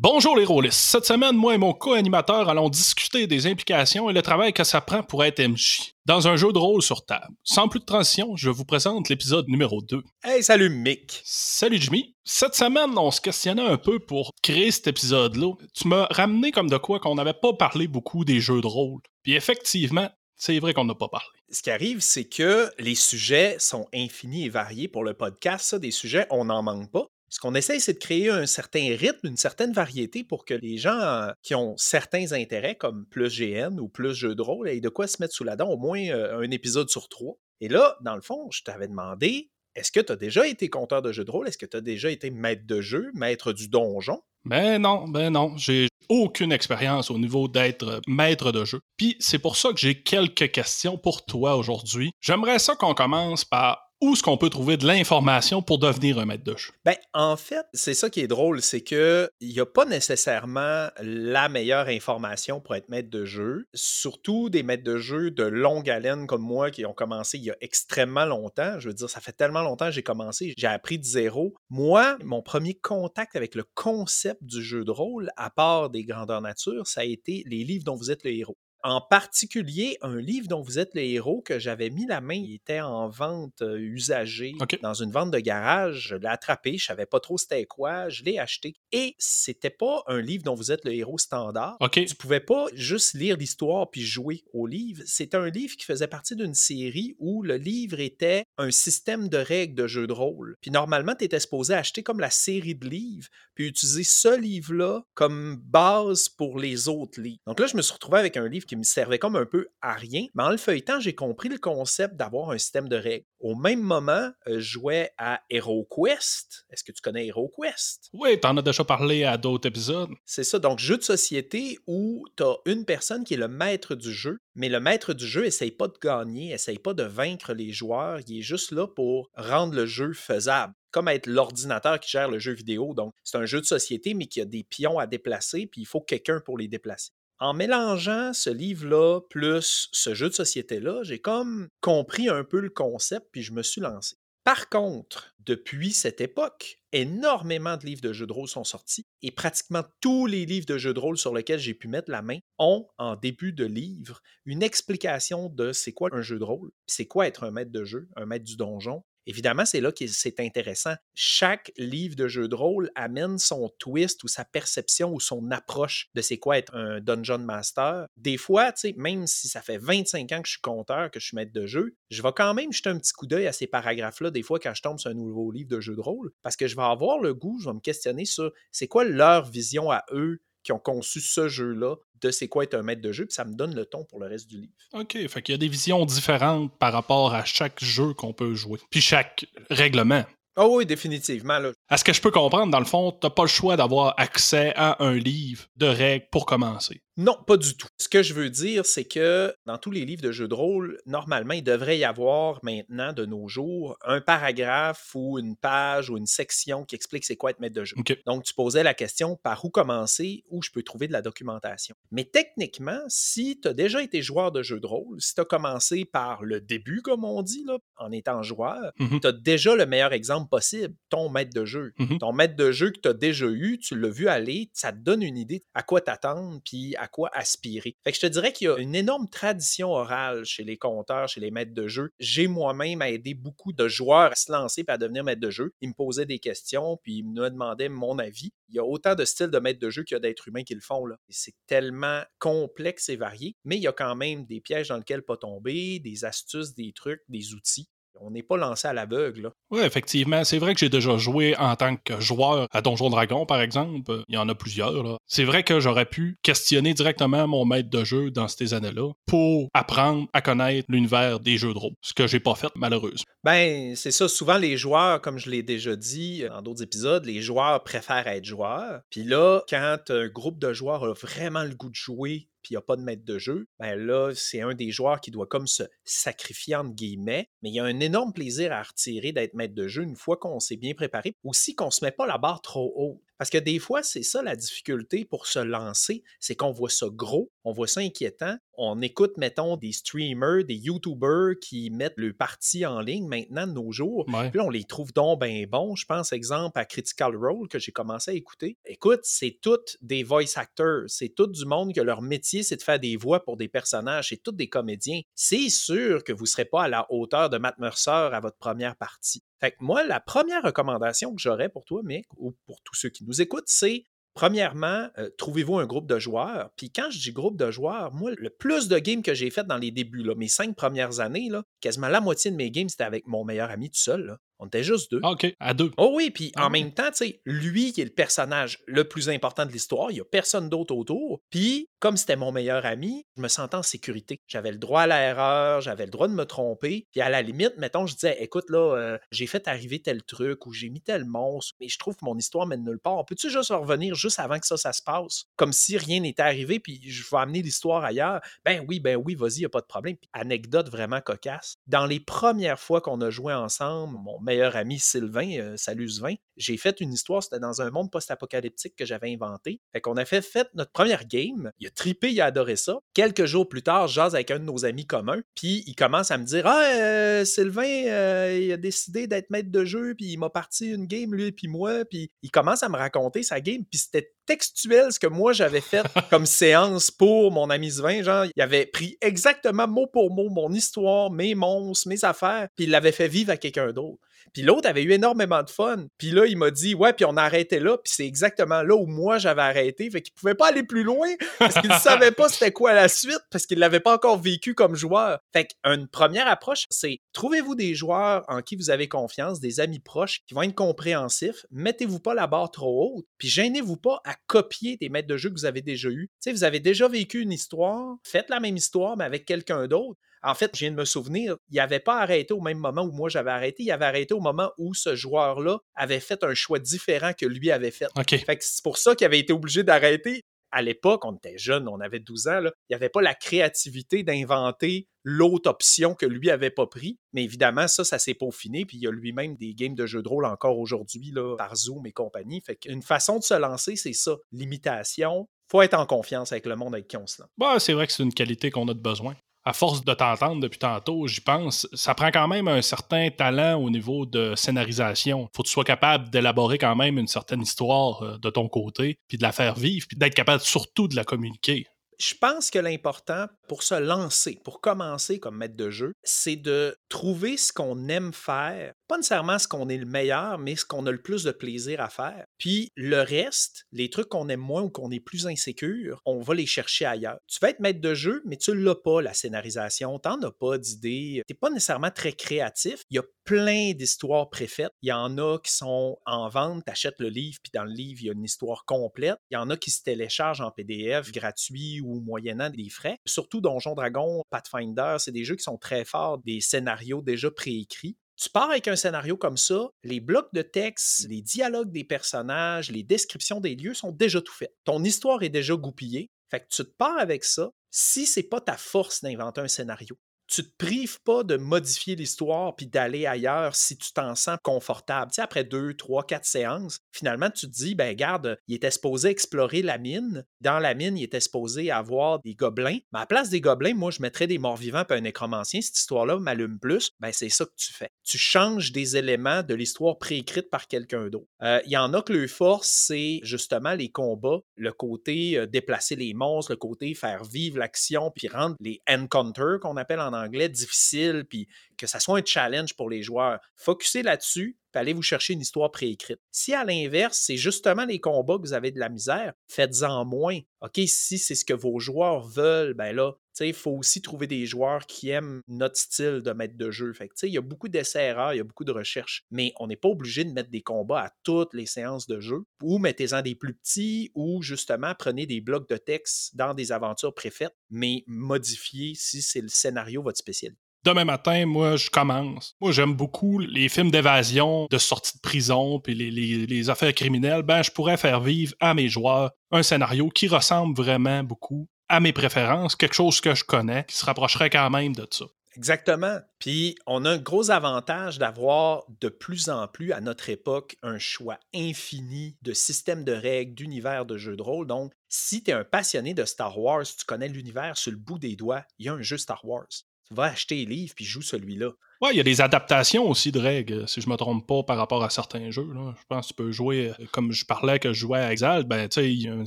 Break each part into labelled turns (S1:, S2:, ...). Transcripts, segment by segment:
S1: Bonjour les rôlistes. Cette semaine, moi et mon co-animateur allons discuter des implications et le travail que ça prend pour être MJ dans un jeu de rôle sur table. Sans plus de transition, je vous présente l'épisode numéro 2.
S2: Hey, salut Mick.
S1: Salut Jimmy. Cette semaine, on se questionnait un peu pour créer cet épisode-là. Tu m'as ramené comme de quoi qu'on n'avait pas parlé beaucoup des jeux de rôle. Puis effectivement, c'est vrai qu'on n'a pas parlé.
S2: Ce qui arrive, c'est que les sujets sont infinis et variés pour le podcast. Ça, des sujets, on n'en manque pas. Ce qu'on essaie, c'est de créer un certain rythme, une certaine variété pour que les gens qui ont certains intérêts, comme plus GN ou plus jeux de rôle, aient de quoi se mettre sous la dent au moins euh, un épisode sur trois. Et là, dans le fond, je t'avais demandé, est-ce que tu as déjà été compteur de jeux de rôle? Est-ce que tu as déjà été maître de jeu, maître du donjon?
S1: Ben non, ben non, j'ai aucune expérience au niveau d'être maître de jeu. Puis c'est pour ça que j'ai quelques questions pour toi aujourd'hui. J'aimerais ça qu'on commence par où est-ce qu'on peut trouver de l'information pour devenir un maître de jeu?
S2: Ben, en fait, c'est ça qui est drôle, c'est que il n'y a pas nécessairement la meilleure information pour être maître de jeu. Surtout des maîtres de jeu de longue haleine comme moi qui ont commencé il y a extrêmement longtemps. Je veux dire, ça fait tellement longtemps que j'ai commencé, j'ai appris de zéro. Moi, mon premier contact avec le concept du jeu de rôle, à part des grandeurs nature, ça a été les livres dont vous êtes le héros. En particulier, un livre dont vous êtes le héros que j'avais mis la main, il était en vente euh, usagée dans une vente de garage. Je l'ai attrapé, je savais pas trop c'était quoi, je l'ai acheté. Et c'était pas un livre dont vous êtes le héros standard.
S1: Okay.
S2: Tu pouvais pas juste lire l'histoire puis jouer au livre. C'était un livre qui faisait partie d'une série où le livre était un système de règles de jeu de rôle. Puis normalement, tu étais supposé acheter comme la série de livres, puis utiliser ce livre-là comme base pour les autres livres. Donc là, je me suis retrouvé avec un livre qui me servait comme un peu à rien. Mais en le feuilletant, j'ai compris le concept d'avoir un système de règles. Au même moment, euh, je jouais à HeroQuest. Est-ce que tu connais HeroQuest?
S1: Oui, t'en as déjà parlé à d'autres épisodes.
S2: C'est ça, donc jeu de société où tu as une personne qui est le maître du jeu, mais le maître du jeu essaye pas de gagner, essaye pas de vaincre les joueurs, il est juste là pour rendre le jeu faisable comme être l'ordinateur qui gère le jeu vidéo. Donc, c'est un jeu de société, mais qui a des pions à déplacer, puis il faut quelqu'un pour les déplacer en mélangeant ce livre-là plus ce jeu de société-là, j'ai comme compris un peu le concept, puis je me suis lancé. Par contre, depuis cette époque, énormément de livres de jeux de rôle sont sortis et pratiquement tous les livres de jeux de rôle sur lesquels j'ai pu mettre la main ont, en début de livre, une explication de c'est quoi un jeu de rôle, c'est quoi être un maître de jeu, un maître du donjon, Évidemment, c'est là que c'est intéressant. Chaque livre de jeu de rôle amène son twist ou sa perception ou son approche de c'est quoi être un dungeon master. Des fois, même si ça fait 25 ans que je suis compteur, que je suis maître de jeu, je vais quand même jeter un petit coup d'œil à ces paragraphes-là des fois quand je tombe sur un nouveau livre de jeu de rôle parce que je vais avoir le goût, je vais me questionner sur c'est quoi leur vision à eux qui ont conçu ce jeu-là de c'est quoi être un maître de jeu, puis ça me donne le ton pour le reste du livre.
S1: OK, fait qu'il y a des visions différentes par rapport à chaque jeu qu'on peut jouer, puis chaque règlement.
S2: Ah oui, définitivement. Là.
S1: À ce que je peux comprendre, dans le fond, tu n'as pas le choix d'avoir accès à un livre de règles pour commencer.
S2: Non, pas du tout. Ce que je veux dire, c'est que dans tous les livres de jeux de rôle, normalement, il devrait y avoir maintenant, de nos jours, un paragraphe ou une page ou une section qui explique c'est quoi être maître de jeu. Donc, tu posais la question par où commencer, où je peux trouver de la documentation? Mais techniquement, si tu as déjà été joueur de jeux de rôle, si tu as commencé par le début, comme on dit, là, en étant joueur, mm-hmm. tu as déjà le meilleur exemple possible, ton maître de jeu. Mm-hmm. Ton maître de jeu que tu as déjà eu, tu l'as vu aller, ça te donne une idée à quoi t'attendre, puis à quoi aspirer. Fait que je te dirais qu'il y a une énorme tradition orale chez les compteurs, chez les maîtres de jeu. J'ai moi-même aidé beaucoup de joueurs à se lancer et à devenir maître de jeu. Ils me posaient des questions, puis ils me demandaient mon avis. Il y a autant de styles de maître de jeu qu'il y a d'êtres humains qui le font. C'est tellement complexe et varié, mais il y a quand même des pièges dans lesquels pas tomber, des astuces, des trucs, des outils on n'est pas lancé à l'aveugle.
S1: Oui, effectivement. C'est vrai que j'ai déjà joué en tant que joueur à Donjon Dragon, par exemple. Il y en a plusieurs. C'est vrai que j'aurais pu questionner directement mon maître de jeu dans ces années-là pour apprendre à connaître l'univers des jeux de rôle. Ce que j'ai pas fait, malheureusement.
S2: Ben, c'est ça. Souvent, les joueurs, comme je l'ai déjà dit dans d'autres épisodes, les joueurs préfèrent être joueurs. Puis là, quand un groupe de joueurs a vraiment le goût de jouer puis il n'y a pas de maître de jeu, ben là, c'est un des joueurs qui doit comme se sacrifier entre guillemets, mais il y a un énorme plaisir à retirer d'être maître de jeu une fois qu'on s'est bien préparé. Aussi qu'on ne se met pas la barre trop haut. Parce que des fois, c'est ça la difficulté pour se lancer, c'est qu'on voit ça gros, on voit ça inquiétant. On écoute, mettons, des streamers, des YouTubers qui mettent le parti en ligne maintenant de nos jours. Puis là, on les trouve donc bien bons. Je pense, exemple, à Critical Role que j'ai commencé à écouter. Écoute, c'est toutes des voice actors. C'est tout du monde que leur métier, c'est de faire des voix pour des personnages. C'est tous des comédiens. C'est sûr que vous ne serez pas à la hauteur de Matt Mercer à votre première partie. Fait que moi, la première recommandation que j'aurais pour toi, Mick, ou pour tous ceux qui nous écoutent, c'est Premièrement, euh, trouvez-vous un groupe de joueurs. Puis quand je dis groupe de joueurs, moi, le plus de games que j'ai fait dans les débuts, là, mes cinq premières années, là, quasiment la moitié de mes games, c'était avec mon meilleur ami tout seul. On était juste deux.
S1: Ah, OK, à deux.
S2: Oh oui, puis en ah même temps, tu sais, lui qui est le personnage le plus important de l'histoire, il n'y a personne d'autre autour. Puis, comme c'était mon meilleur ami, je me sentais en sécurité. J'avais le droit à l'erreur, j'avais le droit de me tromper. Puis à la limite, mettons, je disais, écoute, là, euh, j'ai fait arriver tel truc ou j'ai mis tel monstre, mais je trouve que mon histoire mène nulle part. Peux-tu juste revenir juste avant que ça, ça se passe? Comme si rien n'était arrivé, puis je vais amener l'histoire ailleurs. Ben oui, ben oui, vas-y, il n'y a pas de problème. Puis, anecdote vraiment cocasse. Dans les premières fois qu'on a joué ensemble, mon meilleur ami Sylvain, euh, salut Sylvain, j'ai fait une histoire, c'était dans un monde post-apocalyptique que j'avais inventé. Fait qu'on a fait, fait notre première game, il a tripé, il a adoré ça. Quelques jours plus tard, je jase avec un de nos amis communs, puis il commence à me dire Ah, euh, Sylvain, euh, il a décidé d'être maître de jeu, puis il m'a parti une game, lui, puis moi, puis il commence à me raconter sa game, puis c'était textuel ce que moi j'avais fait comme séance pour mon ami Sylvain. Genre, il avait pris exactement mot pour mot mon histoire, mes monstres, mes affaires, puis il l'avait fait vivre à quelqu'un d'autre. Puis l'autre avait eu énormément de fun. Puis là, il m'a dit, ouais, puis on a arrêté là. Puis c'est exactement là où moi j'avais arrêté. Fait qu'il pouvait pas aller plus loin parce qu'il ne savait pas c'était quoi la suite parce qu'il l'avait pas encore vécu comme joueur. Fait qu'une première approche, c'est trouvez-vous des joueurs en qui vous avez confiance, des amis proches qui vont être compréhensifs. Mettez-vous pas la barre trop haute. Puis gênez-vous pas à copier des maîtres de jeu que vous avez déjà eu. Tu sais, vous avez déjà vécu une histoire, faites la même histoire, mais avec quelqu'un d'autre. En fait, je viens de me souvenir, il n'avait pas arrêté au même moment où moi j'avais arrêté, il avait arrêté au moment où ce joueur-là avait fait un choix différent que lui avait fait. Fait c'est pour ça qu'il avait été obligé d'arrêter. À l'époque, on était jeunes, on avait 12 ans, il n'y avait pas la créativité d'inventer l'autre option que lui avait pas pris. Mais évidemment, ça, ça s'est peaufiné. Puis il y a lui-même des games de jeux de rôle encore aujourd'hui par Zoom et compagnie. Fait qu'une façon de se lancer, c'est ça. L'imitation, faut être en confiance avec le monde avec qui on se lance.
S1: Bah, c'est vrai que c'est une qualité qu'on a de besoin à force de t'entendre depuis tantôt, j'y pense, ça prend quand même un certain talent au niveau de scénarisation. Faut que tu sois capable d'élaborer quand même une certaine histoire euh, de ton côté, puis de la faire vivre, puis d'être capable surtout de la communiquer.
S2: Je pense que l'important pour se lancer, pour commencer comme maître de jeu, c'est de trouver ce qu'on aime faire. Pas nécessairement ce qu'on est le meilleur, mais ce qu'on a le plus de plaisir à faire. Puis le reste, les trucs qu'on aime moins ou qu'on est plus insécure, on va les chercher ailleurs. Tu vas être maître de jeu, mais tu l'as pas, la scénarisation. T'en as pas d'idées. T'es pas nécessairement très créatif. Il a plein d'histoires préfaites. Il y en a qui sont en vente, tu achètes le livre, puis dans le livre, il y a une histoire complète. Il y en a qui se téléchargent en PDF gratuit ou moyennant des frais. Surtout Donjon Dragon, Pathfinder, c'est des jeux qui sont très forts, des scénarios déjà préécrits. Tu pars avec un scénario comme ça, les blocs de texte, les dialogues des personnages, les descriptions des lieux sont déjà tout faits. Ton histoire est déjà goupillée. Fait que tu te pars avec ça. Si c'est pas ta force d'inventer un scénario, tu te prives pas de modifier l'histoire puis d'aller ailleurs si tu t'en sens confortable. Tu après deux, trois, quatre séances, finalement, tu te dis, ben garde, il était supposé explorer la mine. Dans la mine, il était supposé avoir des gobelins. Mais à la place des gobelins, moi, je mettrais des morts-vivants puis un nécromancien. Cette histoire-là m'allume plus. Ben, c'est ça que tu fais. Tu changes des éléments de l'histoire préécrite par quelqu'un d'autre. Euh, il y en a que le force, c'est justement les combats, le côté euh, déplacer les monstres, le côté faire vivre l'action puis rendre les encounters qu'on appelle en anglais difficile, puis que ça soit un challenge pour les joueurs. Focussez là-dessus, allez vous chercher une histoire préécrite. Si à l'inverse, c'est justement les combats que vous avez de la misère, faites-en moins. OK, si c'est ce que vos joueurs veulent, ben là, il faut aussi trouver des joueurs qui aiment notre style de maître de jeu. Fait il y a beaucoup d'essais-erreurs, il y a beaucoup de recherches, mais on n'est pas obligé de mettre des combats à toutes les séances de jeu. Ou mettez-en des plus petits, ou justement prenez des blocs de texte dans des aventures préfaites, mais modifiez si c'est le scénario votre spécialité
S1: demain matin, moi, je commence. Moi, j'aime beaucoup les films d'évasion, de sortie de prison, puis les, affaires criminelles. Ben, je pourrais faire vivre à mes joueurs un scénario qui ressemble vraiment beaucoup à mes préférences, quelque chose que je connais, qui se rapprocherait quand même de ça.
S2: Exactement. Puis on a un gros avantage d'avoir de plus en plus à notre époque un choix infini de systèmes de règles, d'univers de jeux de rôle. Donc, si tu es un passionné de Star Wars, tu connais l'univers sur le bout des doigts, il y a un jeu Star Wars. Vas acheter les livres puis joue celui-là.
S1: Ouais, il y a des adaptations aussi de règles, si je me trompe pas, par rapport à certains jeux. Je pense que tu peux jouer, euh, comme je parlais que je jouais à Exalt, ben, il y a un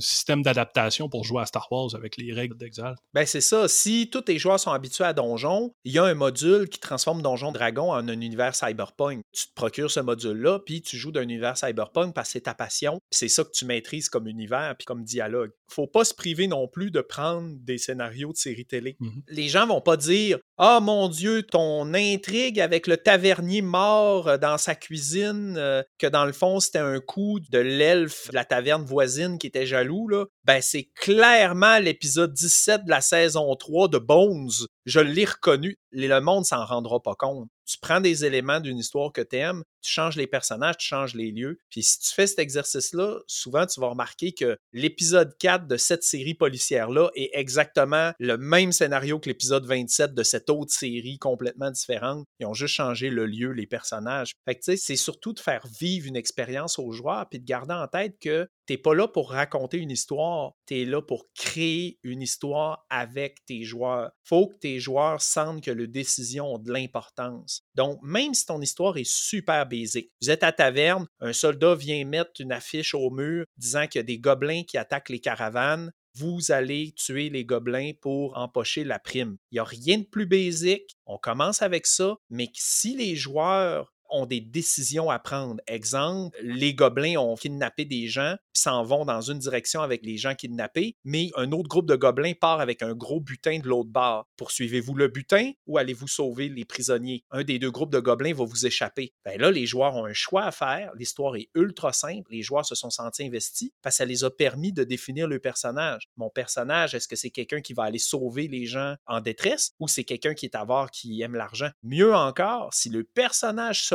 S1: système d'adaptation pour jouer à Star Wars avec les règles d'Exalt.
S2: Ben, c'est ça. Si tous tes joueurs sont habitués à Donjon, il y a un module qui transforme Donjon Dragon en un univers cyberpunk. Tu te procures ce module-là, puis tu joues d'un univers cyberpunk parce que c'est ta passion. C'est ça que tu maîtrises comme univers puis comme dialogue. Faut pas se priver non plus de prendre des scénarios de séries télé. Mm-hmm. Les gens vont pas dire Ah oh, mon Dieu, ton intrigue avec le tavernier mort euh, dans sa cuisine, euh, que dans le fond, c'était un coup de l'elfe de la taverne voisine qui était jaloux, là, ben c'est clairement l'épisode 17 de la saison 3 de Bones. Je l'ai reconnu. Le monde s'en rendra pas compte tu prends des éléments d'une histoire que tu aimes, tu changes les personnages, tu changes les lieux. Puis si tu fais cet exercice-là, souvent tu vas remarquer que l'épisode 4 de cette série policière-là est exactement le même scénario que l'épisode 27 de cette autre série complètement différente. Ils ont juste changé le lieu, les personnages. Fait que tu sais, c'est surtout de faire vivre une expérience aux joueurs puis de garder en tête que t'es pas là pour raconter une histoire, tu es là pour créer une histoire avec tes joueurs. Faut que tes joueurs sentent que les décisions ont de l'importance. Donc, même si ton histoire est super basique, vous êtes à taverne, un soldat vient mettre une affiche au mur disant qu'il y a des gobelins qui attaquent les caravanes, vous allez tuer les gobelins pour empocher la prime. Il n'y a rien de plus basique. On commence avec ça, mais si les joueurs ont des décisions à prendre. Exemple, les gobelins ont kidnappé des gens, s'en vont dans une direction avec les gens kidnappés, mais un autre groupe de gobelins part avec un gros butin de l'autre bord. Poursuivez-vous le butin ou allez-vous sauver les prisonniers? Un des deux groupes de gobelins va vous échapper. Ben là, les joueurs ont un choix à faire. L'histoire est ultra simple. Les joueurs se sont sentis investis parce que ça les a permis de définir le personnage. Mon personnage, est-ce que c'est quelqu'un qui va aller sauver les gens en détresse ou c'est quelqu'un qui est avare, qui aime l'argent? Mieux encore, si le personnage se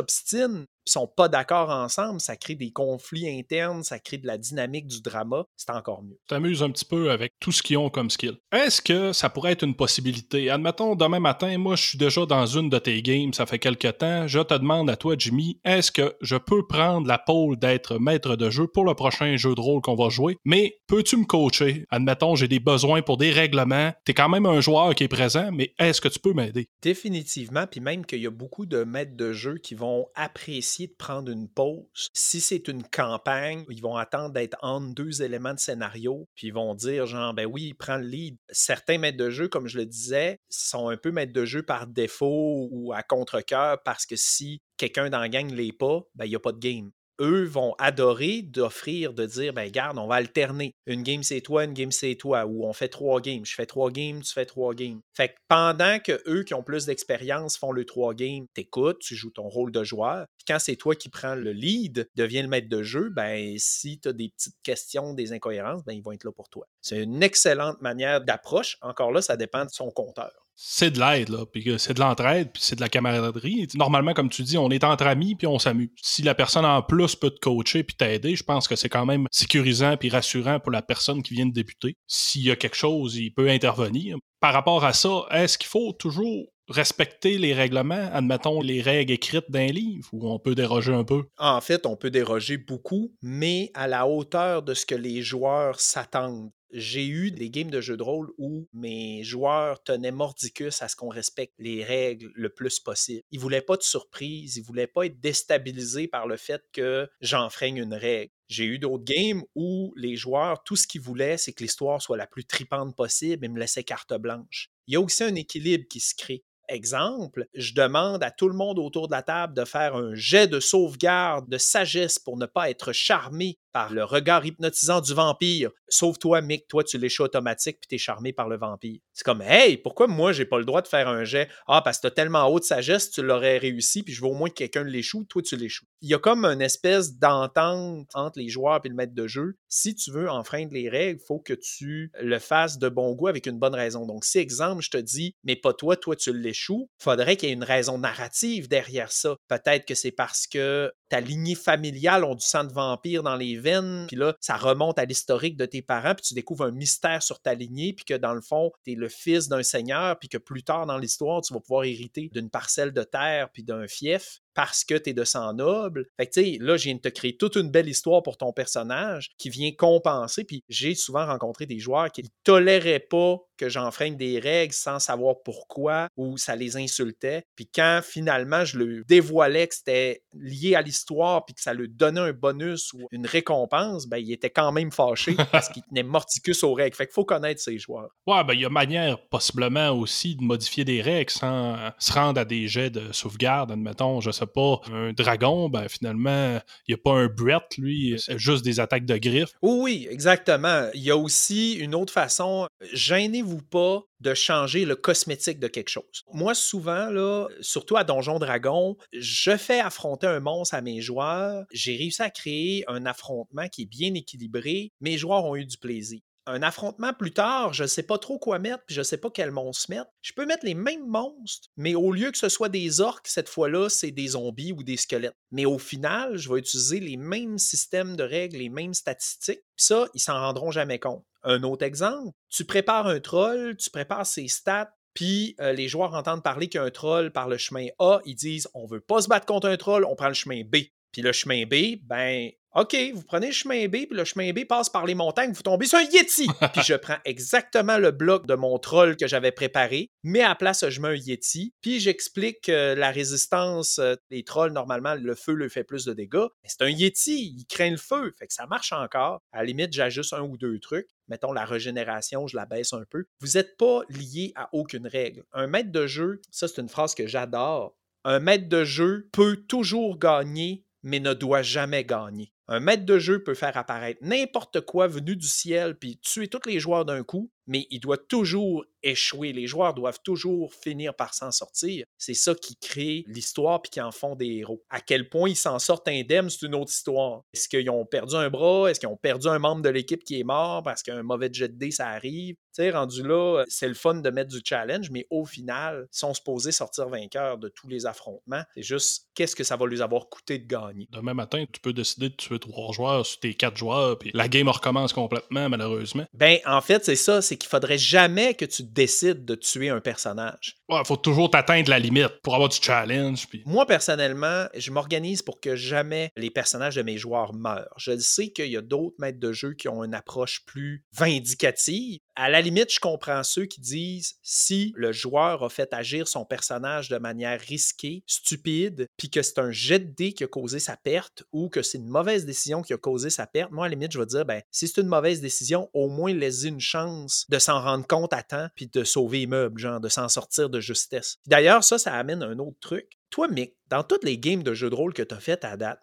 S2: s'obstinent sont pas d'accord ensemble, ça crée des conflits internes, ça crée de la dynamique du drama, c'est encore mieux.
S1: T'amuses un petit peu avec tout ce qu'ils ont comme skill. Est-ce que ça pourrait être une possibilité? Admettons, demain matin, moi, je suis déjà dans une de tes games, ça fait quelques temps, je te demande à toi, Jimmy, est-ce que je peux prendre la pôle d'être maître de jeu pour le prochain jeu de rôle qu'on va jouer, mais peux-tu me coacher? Admettons, j'ai des besoins pour des règlements, t'es quand même un joueur qui est présent, mais est-ce que tu peux m'aider?
S2: Définitivement, puis même qu'il y a beaucoup de maîtres de jeu qui vont apprécier de prendre une pause. Si c'est une campagne, ils vont attendre d'être entre deux éléments de scénario, puis ils vont dire genre, ben oui, prend le lead. Certains maîtres de jeu, comme je le disais, sont un peu maîtres de jeu par défaut ou à contre-coeur parce que si quelqu'un dans la gang ne l'est pas, ben il n'y a pas de game eux vont adorer d'offrir, de dire, ben garde, on va alterner. Une game c'est toi, une game c'est toi, ou on fait trois games. Je fais trois games, tu fais trois games. Fait que pendant que eux qui ont plus d'expérience font le trois games, t'écoutes, tu joues ton rôle de joueur. Puis quand c'est toi qui prends le lead, deviens le maître de jeu, ben si tu as des petites questions, des incohérences, ben ils vont être là pour toi. C'est une excellente manière d'approche. Encore là, ça dépend de son compteur
S1: c'est de l'aide, là, puis c'est de l'entraide, puis c'est de la camaraderie. Normalement, comme tu dis, on est entre amis, puis on s'amuse. Si la personne en plus peut te coacher puis t'aider, je pense que c'est quand même sécurisant puis rassurant pour la personne qui vient de débuter. S'il y a quelque chose, il peut intervenir. Par rapport à ça, est-ce qu'il faut toujours respecter les règlements, admettons les règles écrites d'un livre, ou on peut déroger un peu?
S2: En fait, on peut déroger beaucoup, mais à la hauteur de ce que les joueurs s'attendent j'ai eu des games de jeux de rôle où mes joueurs tenaient mordicus à ce qu'on respecte les règles le plus possible. Ils voulaient pas de surprise, ils voulaient pas être déstabilisés par le fait que j'enfreigne une règle. J'ai eu d'autres games où les joueurs, tout ce qu'ils voulaient, c'est que l'histoire soit la plus tripante possible et me laissaient carte blanche. Il y a aussi un équilibre qui se crée. Exemple, je demande à tout le monde autour de la table de faire un jet de sauvegarde de sagesse pour ne pas être charmé le regard hypnotisant du vampire. Sauf toi, Mick, toi, tu l'échoues automatique puis t'es charmé par le vampire. C'est comme, hey, pourquoi moi, j'ai pas le droit de faire un jet? Ah, parce que t'as tellement haute sagesse, tu l'aurais réussi, puis je veux au moins que quelqu'un l'échoue, toi, tu l'échoues. Il y a comme une espèce d'entente entre les joueurs et le maître de jeu. Si tu veux enfreindre les règles, il faut que tu le fasses de bon goût avec une bonne raison. Donc, si, exemple, je te dis, mais pas toi, toi, tu l'échoues, faudrait qu'il y ait une raison narrative derrière ça. Peut-être que c'est parce que ta lignée familiale ont du sang de vampire dans les veines, puis là, ça remonte à l'historique de tes parents, puis tu découvres un mystère sur ta lignée, puis que dans le fond, tu es le fils d'un seigneur, puis que plus tard dans l'histoire, tu vas pouvoir hériter d'une parcelle de terre, puis d'un fief parce que tu es de sang noble. Fait que, tu sais, là, je viens de te créer toute une belle histoire pour ton personnage qui vient compenser. Puis j'ai souvent rencontré des joueurs qui ne toléraient pas que j'enfreigne des règles sans savoir pourquoi ou ça les insultait. Puis quand finalement je le dévoilais que c'était lié à l'histoire puis que ça lui donnait un bonus ou une récompense, ben il était quand même fâché parce qu'il tenait morticus aux règles. Fait qu'il faut connaître ces joueurs.
S1: Ouais, ben il y a manière possiblement aussi de modifier des règles sans se rendre à des jets de sauvegarde, admettons, je sais pas, un dragon, ben finalement, il n'y a pas un Brett, lui, c'est juste des attaques de griffes.
S2: Oui, exactement. Il y a aussi une autre façon. Gênez-vous pas de changer le cosmétique de quelque chose. Moi, souvent, là, surtout à Donjon Dragon, je fais affronter un monstre à mes joueurs. J'ai réussi à créer un affrontement qui est bien équilibré. Mes joueurs ont eu du plaisir un affrontement plus tard, je ne sais pas trop quoi mettre, puis je ne sais pas quel monstre mettre. Je peux mettre les mêmes monstres, mais au lieu que ce soit des orques, cette fois-là, c'est des zombies ou des squelettes. Mais au final, je vais utiliser les mêmes systèmes de règles, les mêmes statistiques, puis ça, ils s'en rendront jamais compte. Un autre exemple, tu prépares un troll, tu prépares ses stats, puis euh, les joueurs entendent parler qu'un troll par le chemin A, ils disent on veut pas se battre contre un troll, on prend le chemin B. Puis le chemin B, ben OK, vous prenez le chemin B, puis le chemin B passe par les montagnes, vous tombez sur un Yeti. puis je prends exactement le bloc de mon troll que j'avais préparé, mais à place, je mets un Yeti, puis j'explique que la résistance euh, des trolls, normalement, le feu lui fait plus de dégâts. Mais c'est un Yeti, il craint le feu, fait que ça marche encore. À la limite, j'ajuste un ou deux trucs. Mettons la régénération, je la baisse un peu. Vous n'êtes pas lié à aucune règle. Un maître de jeu, ça c'est une phrase que j'adore. Un maître de jeu peut toujours gagner, mais ne doit jamais gagner. Un maître de jeu peut faire apparaître n'importe quoi venu du ciel puis tuer tous les joueurs d'un coup, mais il doit toujours échouer. Les joueurs doivent toujours finir par s'en sortir. C'est ça qui crée l'histoire puis qui en font des héros. À quel point ils s'en sortent indemnes, c'est une autre histoire. Est-ce qu'ils ont perdu un bras? Est-ce qu'ils ont perdu un membre de l'équipe qui est mort parce qu'un mauvais jet de dé, ça arrive? Tu sais, rendu là, c'est le fun de mettre du challenge, mais au final, ils sont supposés sortir vainqueurs de tous les affrontements. C'est juste qu'est-ce que ça va leur avoir coûté de gagner?
S1: Demain matin, tu peux décider de tuer trois joueurs sur tes quatre joueurs, puis la game recommence complètement, malheureusement.
S2: Ben, en fait, c'est ça, c'est qu'il faudrait jamais que tu décides de tuer un personnage.
S1: Ouais, faut toujours t'atteindre la limite pour avoir du challenge. Puis...
S2: Moi, personnellement, je m'organise pour que jamais les personnages de mes joueurs meurent. Je sais qu'il y a d'autres maîtres de jeu qui ont une approche plus vindicative. À la limite, je comprends ceux qui disent si le joueur a fait agir son personnage de manière risquée, stupide, puis que c'est un jet de dé qui a causé sa perte ou que c'est une mauvaise décision qui a causé sa perte, moi, à la limite, je vais dire, ben, si c'est une mauvaise décision, au moins laissez une chance de s'en rendre compte à temps puis de sauver les meubles, genre, de s'en sortir de justesse. D'ailleurs, ça, ça amène un autre truc. Toi, Mick, dans toutes les games de jeux de rôle que tu as faites à date,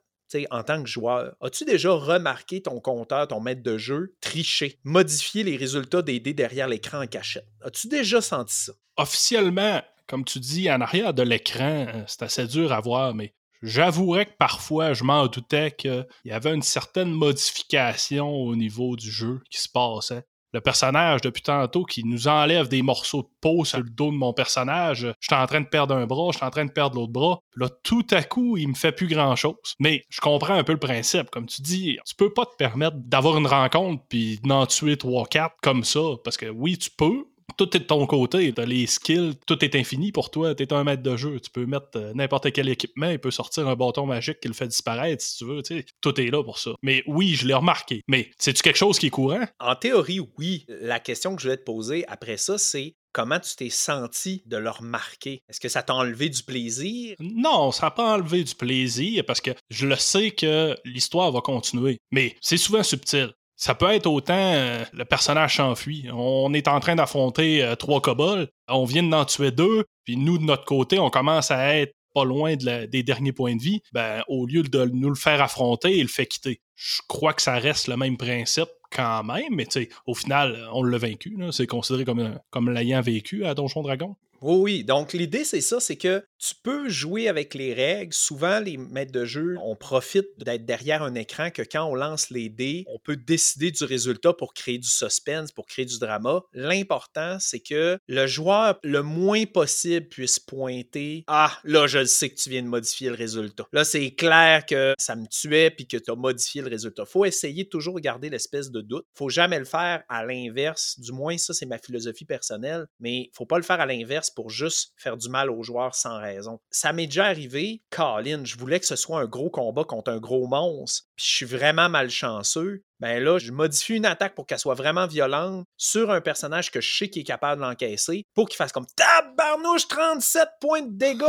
S2: en tant que joueur, as-tu déjà remarqué ton compteur, ton maître de jeu, tricher, modifier les résultats des dés derrière l'écran en cachette? As-tu déjà senti ça?
S1: Officiellement, comme tu dis, en arrière de l'écran, euh, c'est assez dur à voir, mais j'avouerais que parfois, je m'en doutais qu'il y avait une certaine modification au niveau du jeu qui se passait le personnage depuis tantôt qui nous enlève des morceaux de peau sur le dos de mon personnage. Je suis en train de perdre un bras, je suis en train de perdre l'autre bras. Là, tout à coup, il me fait plus grand chose. Mais je comprends un peu le principe. Comme tu dis, tu peux pas te permettre d'avoir une rencontre puis d'en tuer 3-4 comme ça. Parce que oui, tu peux, tout est de ton côté, t'as les skills, tout est infini pour toi, t'es un maître de jeu, tu peux mettre euh, n'importe quel équipement, il peut sortir un bâton magique qui le fait disparaître si tu veux, tu sais, tout est là pour ça. Mais oui, je l'ai remarqué. Mais c'est-tu quelque chose qui est courant?
S2: En théorie, oui. La question que je voulais te poser après ça, c'est comment tu t'es senti de le remarquer? Est-ce que ça t'a enlevé du plaisir?
S1: Non, ça n'a pas enlevé du plaisir parce que je le sais que l'histoire va continuer. Mais c'est souvent subtil. Ça peut être autant euh, le personnage s'enfuit. On est en train d'affronter euh, trois kobolds, on vient d'en tuer deux, puis nous, de notre côté, on commence à être pas loin des derniers points de vie. Ben, au lieu de nous le faire affronter, il le fait quitter. Je crois que ça reste le même principe quand même, mais au final, on l'a vaincu. C'est considéré comme, comme l'ayant vécu à Donjon Dragon.
S2: Oui, oui. Donc, l'idée, c'est ça, c'est que tu peux jouer avec les règles. Souvent, les maîtres de jeu, on profite d'être derrière un écran que quand on lance les dés, on peut décider du résultat pour créer du suspense, pour créer du drama. L'important, c'est que le joueur, le moins possible, puisse pointer Ah, là, je sais que tu viens de modifier le résultat. Là, c'est clair que ça me tuait puis que tu as modifié le résultat. faut essayer de toujours garder l'espèce de doute. faut jamais le faire à l'inverse. Du moins, ça, c'est ma philosophie personnelle. Mais faut pas le faire à l'inverse pour juste faire du mal aux joueurs sans raison. Ça m'est déjà arrivé, Colin, je voulais que ce soit un gros combat contre un gros monstre, puis je suis vraiment malchanceux ben là, je modifie une attaque pour qu'elle soit vraiment violente sur un personnage que je sais qu'il est capable de l'encaisser pour qu'il fasse comme tabarnouche 37 points de dégâts.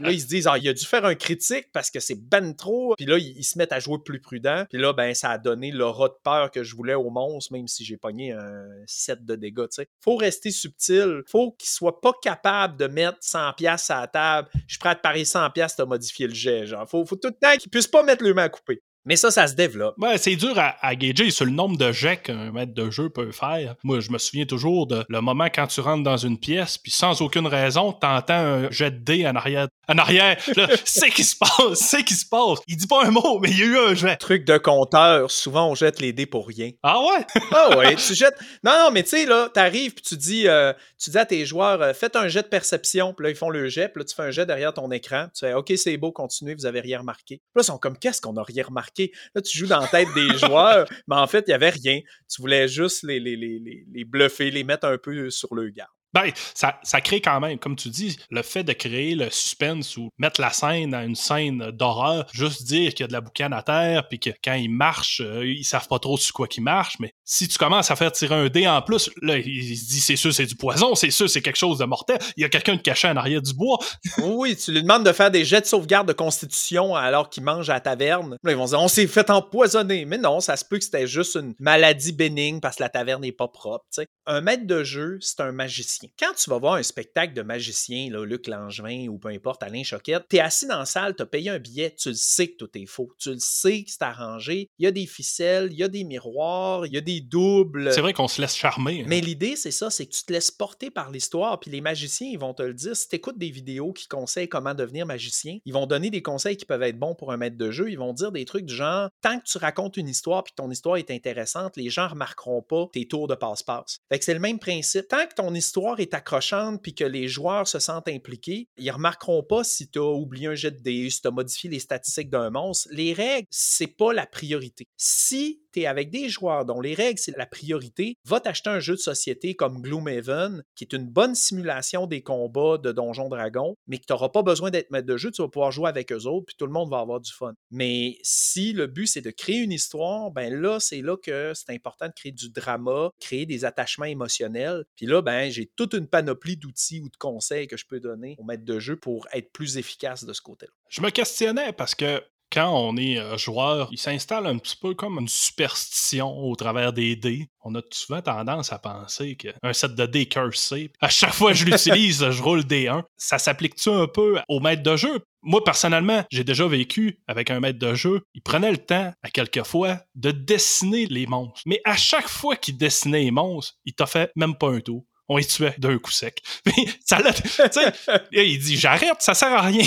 S2: là, ils se disent, ah, il a dû faire un critique parce que c'est ben trop. Puis là, ils, se mettent à jouer plus prudent. Puis là, ben, ça a donné l'aura de peur que je voulais au monstre, même si j'ai pogné un 7 de dégâts. Faut rester subtil. Faut qu'il soit pas capable de mettre 100 pièces à la table. Je suis prêt à te parier 100 pièces de modifier le jet. Genre, faut, faut tout le temps qu'il puisse pas mettre le main à couper. Mais ça, ça se développe.
S1: Ouais, c'est dur à, à gager sur le nombre de jets qu'un maître de jeu peut faire. Moi, je me souviens toujours de le moment quand tu rentres dans une pièce, puis sans aucune raison, t'entends un jet de dés en arrière. En arrière, c'est qui se passe, c'est qui se passe. Il dit pas un mot, mais il y a eu un jet.
S2: Truc de compteur, souvent on jette les dés pour rien.
S1: Ah ouais?
S2: ah ouais, tu jettes. Non, non, mais tu sais, là, t'arrives, puis tu dis, euh, tu dis à tes joueurs, euh, faites un jet de perception, puis là, ils font le jet, puis là, tu fais un jet derrière ton écran. Tu fais, OK, c'est beau, continuez, vous avez rien remarqué. Puis là, ils sont comme, qu'est-ce qu'on a rien remarqué? Là, tu joues dans la tête des joueurs, mais en fait, il n'y avait rien. Tu voulais juste les, les, les, les, bluffer, les mettre un peu sur le garde.
S1: Ben, ça, crée quand même, comme tu dis, le fait de créer le suspense ou mettre la scène à une scène d'horreur, juste dire qu'il y a de la boucane à terre, puis que quand ils marchent, euh, ils savent pas trop sur quoi qu'ils marchent, mais si tu commences à faire tirer un dé en plus, là, il se dit c'est sûr c'est du poison, c'est sûr c'est quelque chose de mortel, il y a quelqu'un de caché en arrière du bois.
S2: oui, tu lui demandes de faire des jets de sauvegarde de constitution alors qu'il mange à la taverne. Là, ils vont dire on s'est fait empoisonner, mais non, ça se peut que c'était juste une maladie bénigne parce que la taverne n'est pas propre. Un maître de jeu, c'est un magicien. Quand tu vas voir un spectacle de magicien, là, Luc Langevin ou peu importe, Alain Choquette, tu es assis dans la salle, tu as payé un billet, tu le sais que tout est faux. Tu le sais que c'est arrangé. Il y a des ficelles, il y a des miroirs, il y a des doubles.
S1: C'est vrai qu'on se laisse charmer. Hein.
S2: Mais l'idée, c'est ça, c'est que tu te laisses porter par l'histoire. Puis les magiciens, ils vont te le dire. Si tu écoutes des vidéos qui conseillent comment devenir magicien, ils vont donner des conseils qui peuvent être bons pour un maître de jeu. Ils vont dire des trucs du genre tant que tu racontes une histoire puis que ton histoire est intéressante, les gens remarqueront pas tes tours de passe-passe. Fait que c'est le même principe. Tant que ton histoire est accrochante puis que les joueurs se sentent impliqués, ils remarqueront pas si tu as oublié un jet de dés, si tu as modifié les statistiques d'un monstre. Les règles, c'est pas la priorité. Si avec des joueurs dont les règles, c'est la priorité, va t'acheter un jeu de société comme Gloomhaven, qui est une bonne simulation des combats de Donjon Dragon, mais que tu n'auras pas besoin d'être maître de jeu, tu vas pouvoir jouer avec eux autres, puis tout le monde va avoir du fun. Mais si le but, c'est de créer une histoire, ben là, c'est là que c'est important de créer du drama, créer des attachements émotionnels. Puis là, ben, j'ai toute une panoplie d'outils ou de conseils que je peux donner au maître de jeu pour être plus efficace de ce côté-là.
S1: Je me questionnais parce que quand on est euh, joueur, il s'installe un petit peu comme une superstition au travers des dés. On a souvent tendance à penser qu'un set de dés cursé, à chaque fois que je l'utilise, je roule des 1. Ça s'applique-tu un peu au maître de jeu? Moi, personnellement, j'ai déjà vécu avec un maître de jeu. Il prenait le temps, à quelques fois, de dessiner les monstres. Mais à chaque fois qu'il dessinait les monstres, il t'a fait même pas un tour on les tuait d'un coup sec. ça il dit j'arrête, ça sert à rien.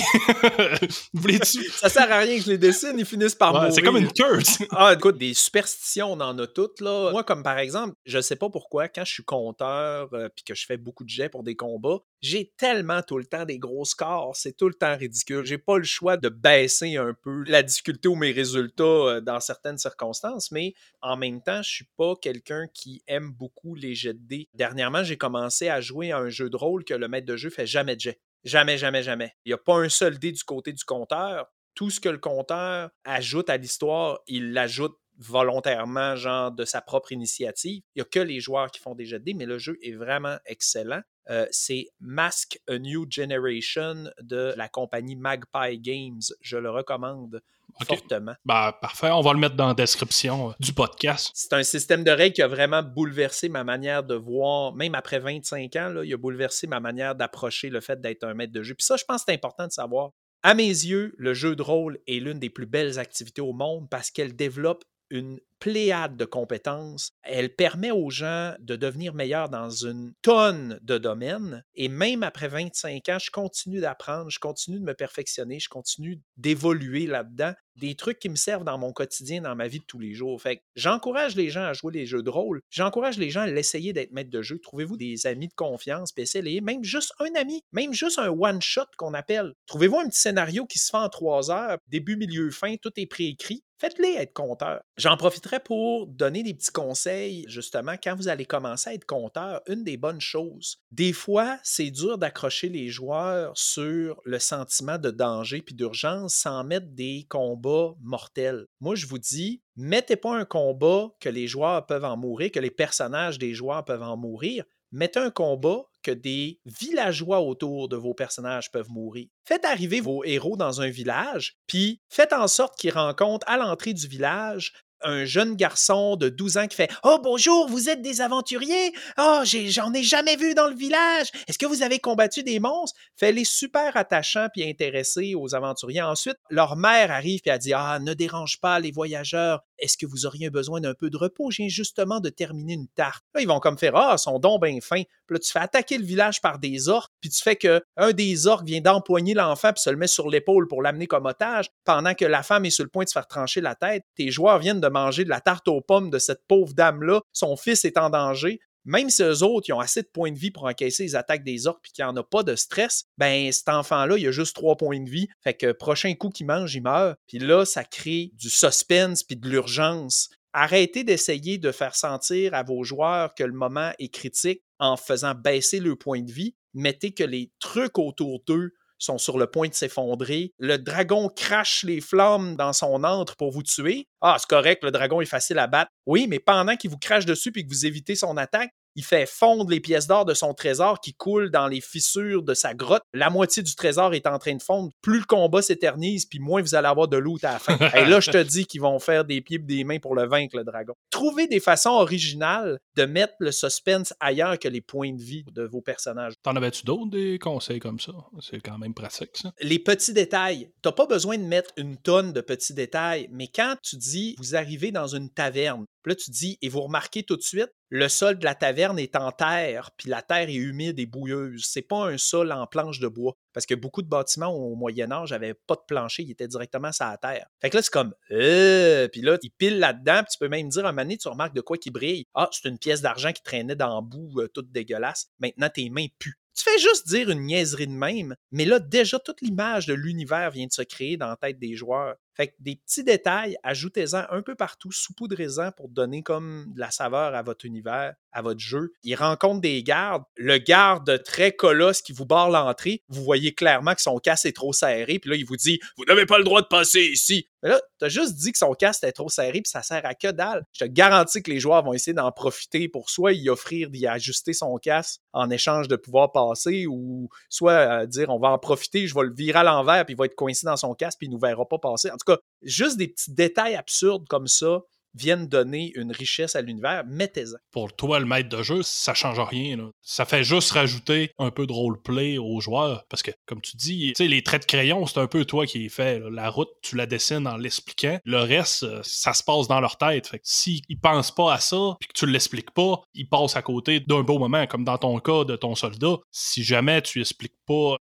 S1: Vous les tuez.
S2: Ça sert à rien que je les dessine, ils finissent par mourir.
S1: C'est comme une curse.
S2: ah, écoute, des superstitions, on en a toutes là. Moi, comme par exemple, je sais pas pourquoi quand je suis compteur euh, puis que je fais beaucoup de jets pour des combats, j'ai tellement tout le temps des gros scores, c'est tout le temps ridicule. J'ai pas le choix de baisser un peu la difficulté ou mes résultats euh, dans certaines circonstances, mais en même temps, je suis pas quelqu'un qui aime beaucoup les jets de dés. Dernièrement, j'ai commencé à jouer à un jeu de rôle que le maître de jeu fait jamais de jet. Jamais, jamais, jamais. Il n'y a pas un seul dé du côté du compteur. Tout ce que le compteur ajoute à l'histoire, il l'ajoute volontairement, genre de sa propre initiative. Il n'y a que les joueurs qui font des jets de dés, mais le jeu est vraiment excellent. Euh, c'est Mask A New Generation de la compagnie Magpie Games. Je le recommande fortement.
S1: Bah, parfait, on va le mettre dans la description euh, du podcast.
S2: C'est un système de règles qui a vraiment bouleversé ma manière de voir, même après 25 ans, là, il a bouleversé ma manière d'approcher le fait d'être un maître de jeu. Puis ça, je pense que c'est important de savoir. À mes yeux, le jeu de rôle est l'une des plus belles activités au monde parce qu'elle développe une pléiade de compétences. Elle permet aux gens de devenir meilleurs dans une tonne de domaines. Et même après 25 ans, je continue d'apprendre, je continue de me perfectionner, je continue d'évoluer là-dedans. Des trucs qui me servent dans mon quotidien, dans ma vie de tous les jours. Fait j'encourage les gens à jouer des jeux de rôle. J'encourage les gens à l'essayer d'être maître de jeu. Trouvez-vous des amis de confiance, puis même juste un ami, même juste un one-shot qu'on appelle. Trouvez-vous un petit scénario qui se fait en trois heures, début, milieu, fin, tout est préécrit faites-les être compteurs. J'en profiterai pour donner des petits conseils, justement, quand vous allez commencer à être compteur, une des bonnes choses. Des fois, c'est dur d'accrocher les joueurs sur le sentiment de danger puis d'urgence sans mettre des combats mortels. Moi, je vous dis, mettez pas un combat que les joueurs peuvent en mourir, que les personnages des joueurs peuvent en mourir. Mettez un combat que des villageois autour de vos personnages peuvent mourir. Faites arriver vos héros dans un village, puis faites en sorte qu'ils rencontrent à l'entrée du village un jeune garçon de 12 ans qui fait Oh bonjour, vous êtes des aventuriers? Oh, j'en ai, jamais vu dans le village. Est-ce que vous avez combattu des monstres? Fait-les super attachants puis intéressés aux aventuriers. Ensuite, leur mère arrive et elle dit Ah, ne dérange pas les voyageurs. Est-ce que vous auriez besoin d'un peu de repos? J'ai justement de terminer une tarte. Là, ils vont comme faire Ah, son don bien fin. Puis là, tu fais attaquer le village par des orques, puis tu fais que un des orques vient d'empoigner l'enfant puis se le met sur l'épaule pour l'amener comme otage, pendant que la femme est sur le point de se faire trancher la tête. Tes joueurs viennent de manger de la tarte aux pommes de cette pauvre dame-là. Son fils est en danger. Même si eux autres, ils ont assez de points de vie pour encaisser les attaques des orques puis qu'il n'y en a pas de stress, ben cet enfant-là, il a juste trois points de vie. Fait que prochain coup qu'il mange, il meurt. Puis là, ça crée du suspense puis de l'urgence. Arrêtez d'essayer de faire sentir à vos joueurs que le moment est critique en faisant baisser le point de vie. Mettez que les trucs autour d'eux sont sur le point de s'effondrer. Le dragon crache les flammes dans son antre pour vous tuer. Ah, c'est correct, le dragon est facile à battre. Oui, mais pendant qu'il vous crache dessus et que vous évitez son attaque, il fait fondre les pièces d'or de son trésor qui coulent dans les fissures de sa grotte. La moitié du trésor est en train de fondre. Plus le combat s'éternise, puis moins vous allez avoir de loot à la fin. Et là, je te dis qu'ils vont faire des pieds et des mains pour le vaincre, le dragon. Trouvez des façons originales de mettre le suspense ailleurs que les points de vie de vos personnages.
S1: T'en avais-tu d'autres des conseils comme ça? C'est quand même pratique, ça.
S2: Les petits détails. T'as pas besoin de mettre une tonne de petits détails, mais quand tu dis vous arrivez dans une taverne, puis là, tu dis, et vous remarquez tout de suite, le sol de la taverne est en terre, puis la terre est humide et bouilleuse. C'est pas un sol en planche de bois. Parce que beaucoup de bâtiments au Moyen-Âge n'avaient pas de plancher, ils étaient directement sur la terre. Fait que là, c'est comme, euh, puis là, ils pilent là-dedans, puis tu peux même dire, à un moment donné, tu remarques de quoi qui brille. Ah, c'est une pièce d'argent qui traînait dans le bout, euh, toute dégueulasse. Maintenant, tes mains puent. Tu fais juste dire une niaiserie de même, mais là, déjà, toute l'image de l'univers vient de se créer dans la tête des joueurs. Fait que des petits détails, ajoutez-en un peu partout, saupoudrez-en pour donner comme de la saveur à votre univers, à votre jeu. Il rencontre des gardes. Le garde très colosse qui vous barre l'entrée, vous voyez clairement que son casque est trop serré, puis là, il vous dit Vous n'avez pas le droit de passer ici. Mais là, t'as juste dit que son casque est trop serré, puis ça sert à que dalle. Je te garantis que les joueurs vont essayer d'en profiter pour soit y offrir d'y ajuster son casque en échange de pouvoir passer, ou soit euh, dire On va en profiter, je vais le virer à l'envers, puis il va être coincé dans son casque, puis il nous verra pas passer. Tout cas, juste des petits détails absurdes comme ça viennent donner une richesse à l'univers, mettez-en.
S1: Pour toi, le maître de jeu, ça change rien. Ça fait juste rajouter un peu de roleplay aux joueurs. Parce que, comme tu dis, les traits de crayon, c'est un peu toi qui les fais. La route, tu la dessines en l'expliquant. Le reste, euh, ça se passe dans leur tête. Fait que s'ils pensent pas à ça, puis que tu l'expliques pas, ils passent à côté d'un beau moment, comme dans ton cas de ton soldat. Si jamais tu expliques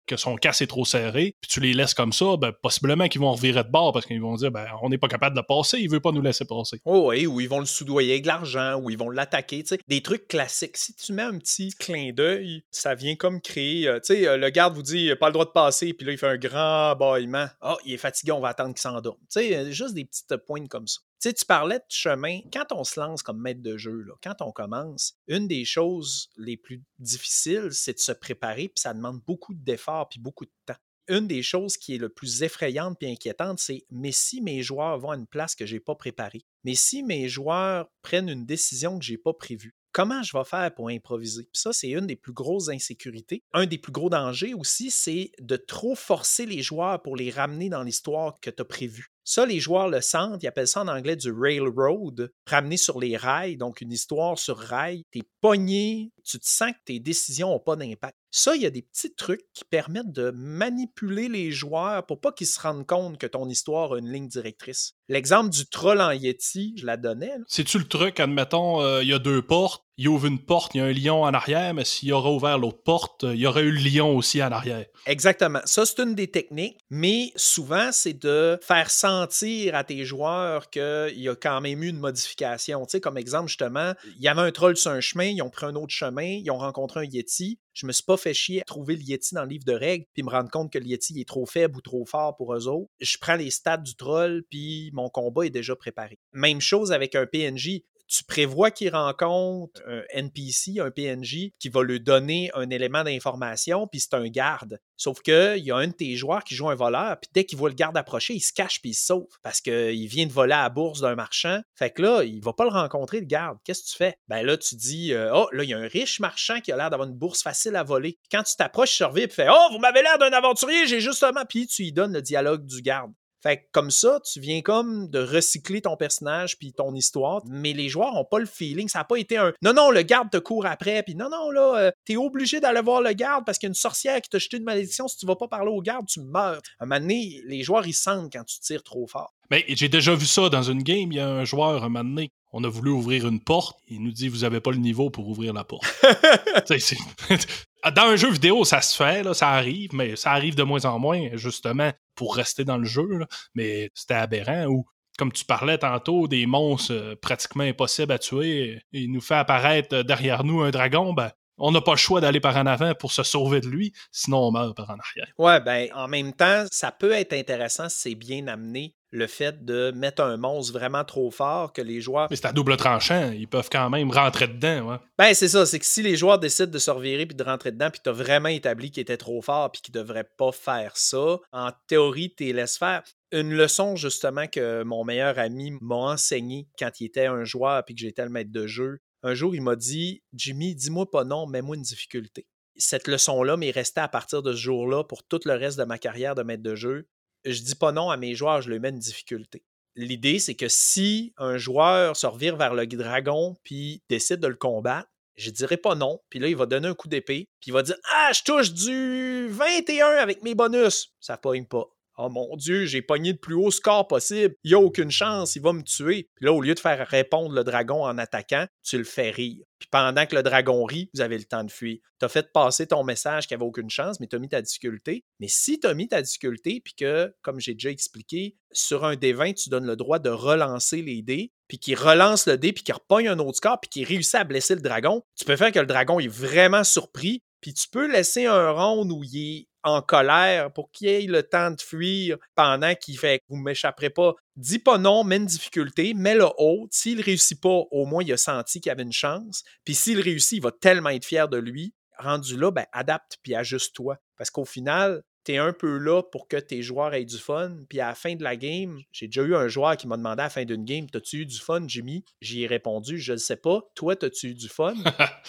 S1: que son casse est trop serré, puis tu les laisses comme ça, ben, possiblement qu'ils vont revirer de bord parce qu'ils vont dire, ben, on n'est pas capable de passer, il veut pas nous laisser passer.
S2: Oh, oui, ou ils vont le soudoyer avec de l'argent, ou ils vont l'attaquer, tu sais, des trucs classiques. Si tu mets un petit clin d'œil, ça vient comme créer, euh, tu sais, euh, le garde vous dit, pas le droit de passer, puis là, il fait un grand bâillement. Ah, oh, il est fatigué, on va attendre qu'il s'endorme. Tu sais, euh, juste des petites pointes comme ça. Tu sais, tu parlais de chemin. Quand on se lance comme maître de jeu, quand on commence, une des choses les plus difficiles, c'est de se préparer, puis ça demande beaucoup d'efforts, puis beaucoup de temps une des choses qui est le plus effrayante et inquiétante, c'est mais si mes joueurs vont à une place que je n'ai pas préparée, mais si mes joueurs prennent une décision que je n'ai pas prévue, comment je vais faire pour improviser? ça, c'est une des plus grosses insécurités. Un des plus gros dangers aussi, c'est de trop forcer les joueurs pour les ramener dans l'histoire que tu as prévue. Ça, les joueurs le sentent, ils appellent ça en anglais du railroad, ramener sur les rails, donc une histoire sur rail. Tu es pogné, tu te sens que tes décisions n'ont pas d'impact. Ça, il y a des petits trucs qui permettent de manipuler les joueurs pour pas qu'ils se rendent compte que ton histoire a une ligne directrice. L'exemple du troll en Yeti, je la donnais.
S1: C'est-tu le truc, admettons, euh, il y a deux portes, il ouvre une porte, il y a un lion en arrière, mais s'il aurait ouvert l'autre porte, il y aurait eu le lion aussi en arrière.
S2: Exactement. Ça, c'est une des techniques, mais souvent, c'est de faire sentir à tes joueurs qu'il y a quand même eu une modification. Tu sais, comme exemple, justement, il y avait un troll sur un chemin, ils ont pris un autre chemin, ils ont rencontré un Yeti. Je me suis pas fait chier à trouver le Yeti dans le livre de règles, puis me rendre compte que le Yeti est trop faible ou trop fort pour eux autres. Je prends les stats du troll, puis mon combat est déjà préparé. Même chose avec un PNJ tu prévois qu'il rencontre un NPC, un PNJ, qui va lui donner un élément d'information, puis c'est un garde. Sauf qu'il y a un de tes joueurs qui joue un voleur, puis dès qu'il voit le garde approcher, il se cache puis il se sauve parce qu'il vient de voler à la bourse d'un marchand. Fait que là, il va pas le rencontrer, le garde. Qu'est-ce que tu fais? Ben là, tu dis euh, Oh, là, il y a un riche marchand qui a l'air d'avoir une bourse facile à voler. Quand tu t'approches, survie et fais Oh, vous m'avez l'air d'un aventurier, j'ai justement. Puis tu lui donnes le dialogue du garde. Fait que comme ça, tu viens comme de recycler ton personnage puis ton histoire, mais les joueurs ont pas le feeling. Ça n'a pas été un non, non, le garde te court après, puis non, non, là, euh, t'es obligé d'aller voir le garde parce qu'il y a une sorcière qui t'a jeté une malédiction. Si tu vas pas parler au garde, tu meurs. À un moment donné, les joueurs, ils sentent quand tu tires trop fort.
S1: Mais j'ai déjà vu ça dans une game. Il y a un joueur, un moment donné, on a voulu ouvrir une porte. Il nous dit Vous avez pas le niveau pour ouvrir la porte. dans un jeu vidéo, ça se fait, là, ça arrive, mais ça arrive de moins en moins, justement, pour rester dans le jeu. Mais c'était aberrant. Ou, comme tu parlais tantôt, des monstres euh, pratiquement impossibles à tuer. Il nous fait apparaître euh, derrière nous un dragon. Ben, on n'a pas le choix d'aller par en avant pour se sauver de lui, sinon on meurt par en arrière.
S2: Ouais, ben en même temps, ça peut être intéressant si c'est bien amené le fait de mettre un monstre vraiment trop fort que les joueurs.
S1: Mais c'est à double tranchant, ils peuvent quand même rentrer dedans, ouais.
S2: Ben c'est ça, c'est que si les joueurs décident de se revirer puis de rentrer dedans, puis tu as vraiment établi qu'il était trop fort puis qu'il devrait pas faire ça, en théorie, tu les laisses faire. Une leçon justement que mon meilleur ami m'a enseigné quand il était un joueur puis que j'étais le maître de jeu, un jour, il m'a dit Jimmy, dis-moi pas non, mets-moi une difficulté. Cette leçon-là m'est restée à partir de ce jour-là pour tout le reste de ma carrière de maître de jeu. Je dis pas non à mes joueurs, je leur mets une difficulté. L'idée, c'est que si un joueur se revire vers le dragon puis décide de le combattre, je dirais pas non. Puis là, il va donner un coup d'épée. Puis il va dire Ah, je touche du 21 avec mes bonus. Ça pogne pas. Oh mon Dieu, j'ai pogné le plus haut score possible. Il n'y a aucune chance, il va me tuer. Puis là, au lieu de faire répondre le dragon en attaquant, tu le fais rire. Puis pendant que le dragon rit, vous avez le temps de fuir. Tu as fait passer ton message qu'il n'y avait aucune chance, mais tu as mis ta difficulté. Mais si tu as mis ta difficulté, puis que, comme j'ai déjà expliqué, sur un des 20, tu donnes le droit de relancer les dés, puis qu'il relance le dé, puis qu'il repogne un autre score, puis qu'il réussit à blesser le dragon, tu peux faire que le dragon est vraiment surpris, puis tu peux laisser un round où il est en colère pour qu'il ait le temps de fuir pendant qu'il fait vous ne m'échapperez pas. Dis pas non, mets une difficulté, mets-le haut. S'il réussit pas, au moins il a senti qu'il avait une chance. Puis s'il réussit, il va tellement être fier de lui. Rendu là, ben, adapte puis ajuste-toi. Parce qu'au final, tu es un peu là pour que tes joueurs aient du fun. Puis à la fin de la game, j'ai déjà eu un joueur qui m'a demandé à la fin d'une game T'as-tu eu du fun, Jimmy J'y ai répondu Je ne sais pas. Toi, as-tu eu du fun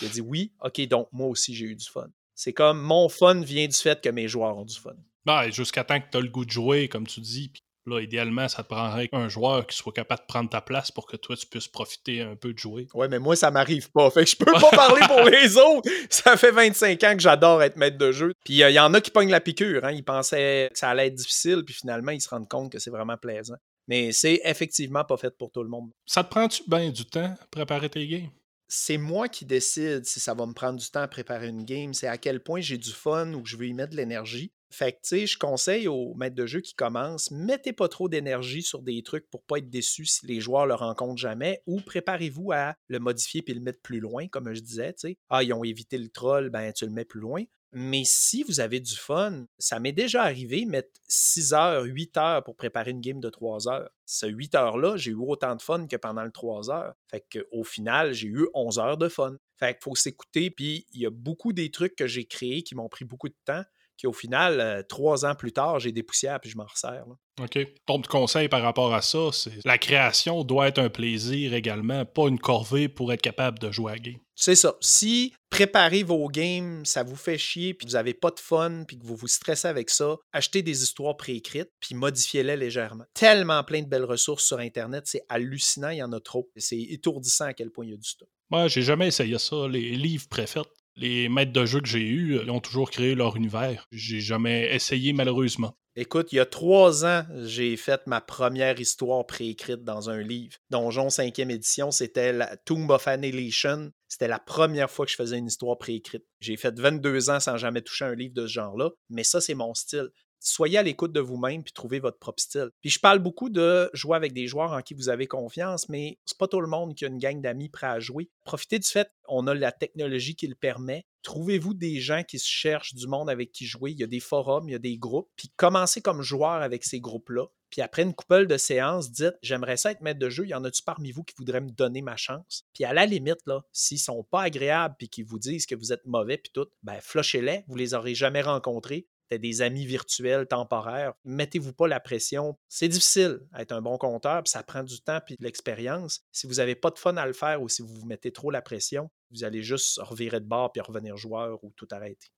S2: Il a dit Oui. Ok, donc moi aussi, j'ai eu du fun. C'est comme mon fun vient du fait que mes joueurs ont du fun.
S1: Ben, jusqu'à temps que tu as le goût de jouer, comme tu dis. Puis là, idéalement, ça te prendrait un joueur qui soit capable de prendre ta place pour que toi, tu puisses profiter un peu de jouer.
S2: Ouais, mais moi, ça m'arrive pas. Fait que je peux pas parler pour les autres. Ça fait 25 ans que j'adore être maître de jeu. Puis il y en a qui pognent la piqûre. Hein. Ils pensaient que ça allait être difficile, puis finalement, ils se rendent compte que c'est vraiment plaisant. Mais c'est effectivement pas fait pour tout le monde.
S1: Ça te prend-tu bien du temps à préparer tes games?
S2: C'est moi qui décide si ça va me prendre du temps à préparer une game, c'est à quel point j'ai du fun ou que je veux y mettre de l'énergie. Fait que, tu sais, je conseille aux maîtres de jeu qui commencent, mettez pas trop d'énergie sur des trucs pour pas être déçus si les joueurs le rencontrent jamais, ou préparez-vous à le modifier puis le mettre plus loin, comme je disais, tu sais. Ah, ils ont évité le troll, ben tu le mets plus loin. Mais si vous avez du fun, ça m'est déjà arrivé mettre 6 heures, 8 heures pour préparer une game de 3 heures. Ce 8 heures-là, j'ai eu autant de fun que pendant le 3 heures. Fait qu'au final, j'ai eu 11 heures de fun. Fait qu'il faut s'écouter, puis il y a beaucoup des trucs que j'ai créés qui m'ont pris beaucoup de temps au final, euh, trois ans plus tard, j'ai des poussières puis je m'en resserre.
S1: OK. Ton conseil par rapport à ça, c'est la création doit être un plaisir également, pas une corvée pour être capable de jouer à game.
S2: C'est ça. Si préparer vos games, ça vous fait chier, puis vous n'avez pas de fun, puis que vous vous stressez avec ça, achetez des histoires préécrites, puis modifiez-les légèrement. Tellement plein de belles ressources sur Internet, c'est hallucinant, il y en a trop. C'est étourdissant à quel point il y a du stock.
S1: Moi, j'ai jamais essayé ça. Les livres préfets, les maîtres de jeu que j'ai eus, ils ont toujours créé leur univers. J'ai jamais essayé malheureusement.
S2: Écoute, il y a trois ans, j'ai fait ma première histoire préécrite dans un livre. Donjon 5e édition, c'était la Tomb of Annihilation. C'était la première fois que je faisais une histoire préécrite. J'ai fait 22 ans sans jamais toucher un livre de ce genre-là, mais ça, c'est mon style soyez à l'écoute de vous-même puis trouvez votre propre style. Puis je parle beaucoup de jouer avec des joueurs en qui vous avez confiance, mais c'est pas tout le monde qui a une gang d'amis prêts à jouer. Profitez du fait qu'on a la technologie qui le permet. Trouvez-vous des gens qui se cherchent du monde avec qui jouer. Il y a des forums, il y a des groupes. Puis commencez comme joueur avec ces groupes-là. Puis après une couple de séances, dites J'aimerais ça être maître de jeu. Y en a-tu parmi vous qui voudraient me donner ma chance Puis à la limite, là, s'ils sont pas agréables puis qu'ils vous disent que vous êtes mauvais puis tout, ben flushez-les. Vous les aurez jamais rencontrés des amis virtuels temporaires. Mettez-vous pas la pression. C'est difficile être un bon compteur, ça prend du temps puis de l'expérience. Si vous n'avez pas de fun à le faire ou si vous vous mettez trop la pression, vous allez juste revirer de bord puis revenir joueur ou tout arrêter.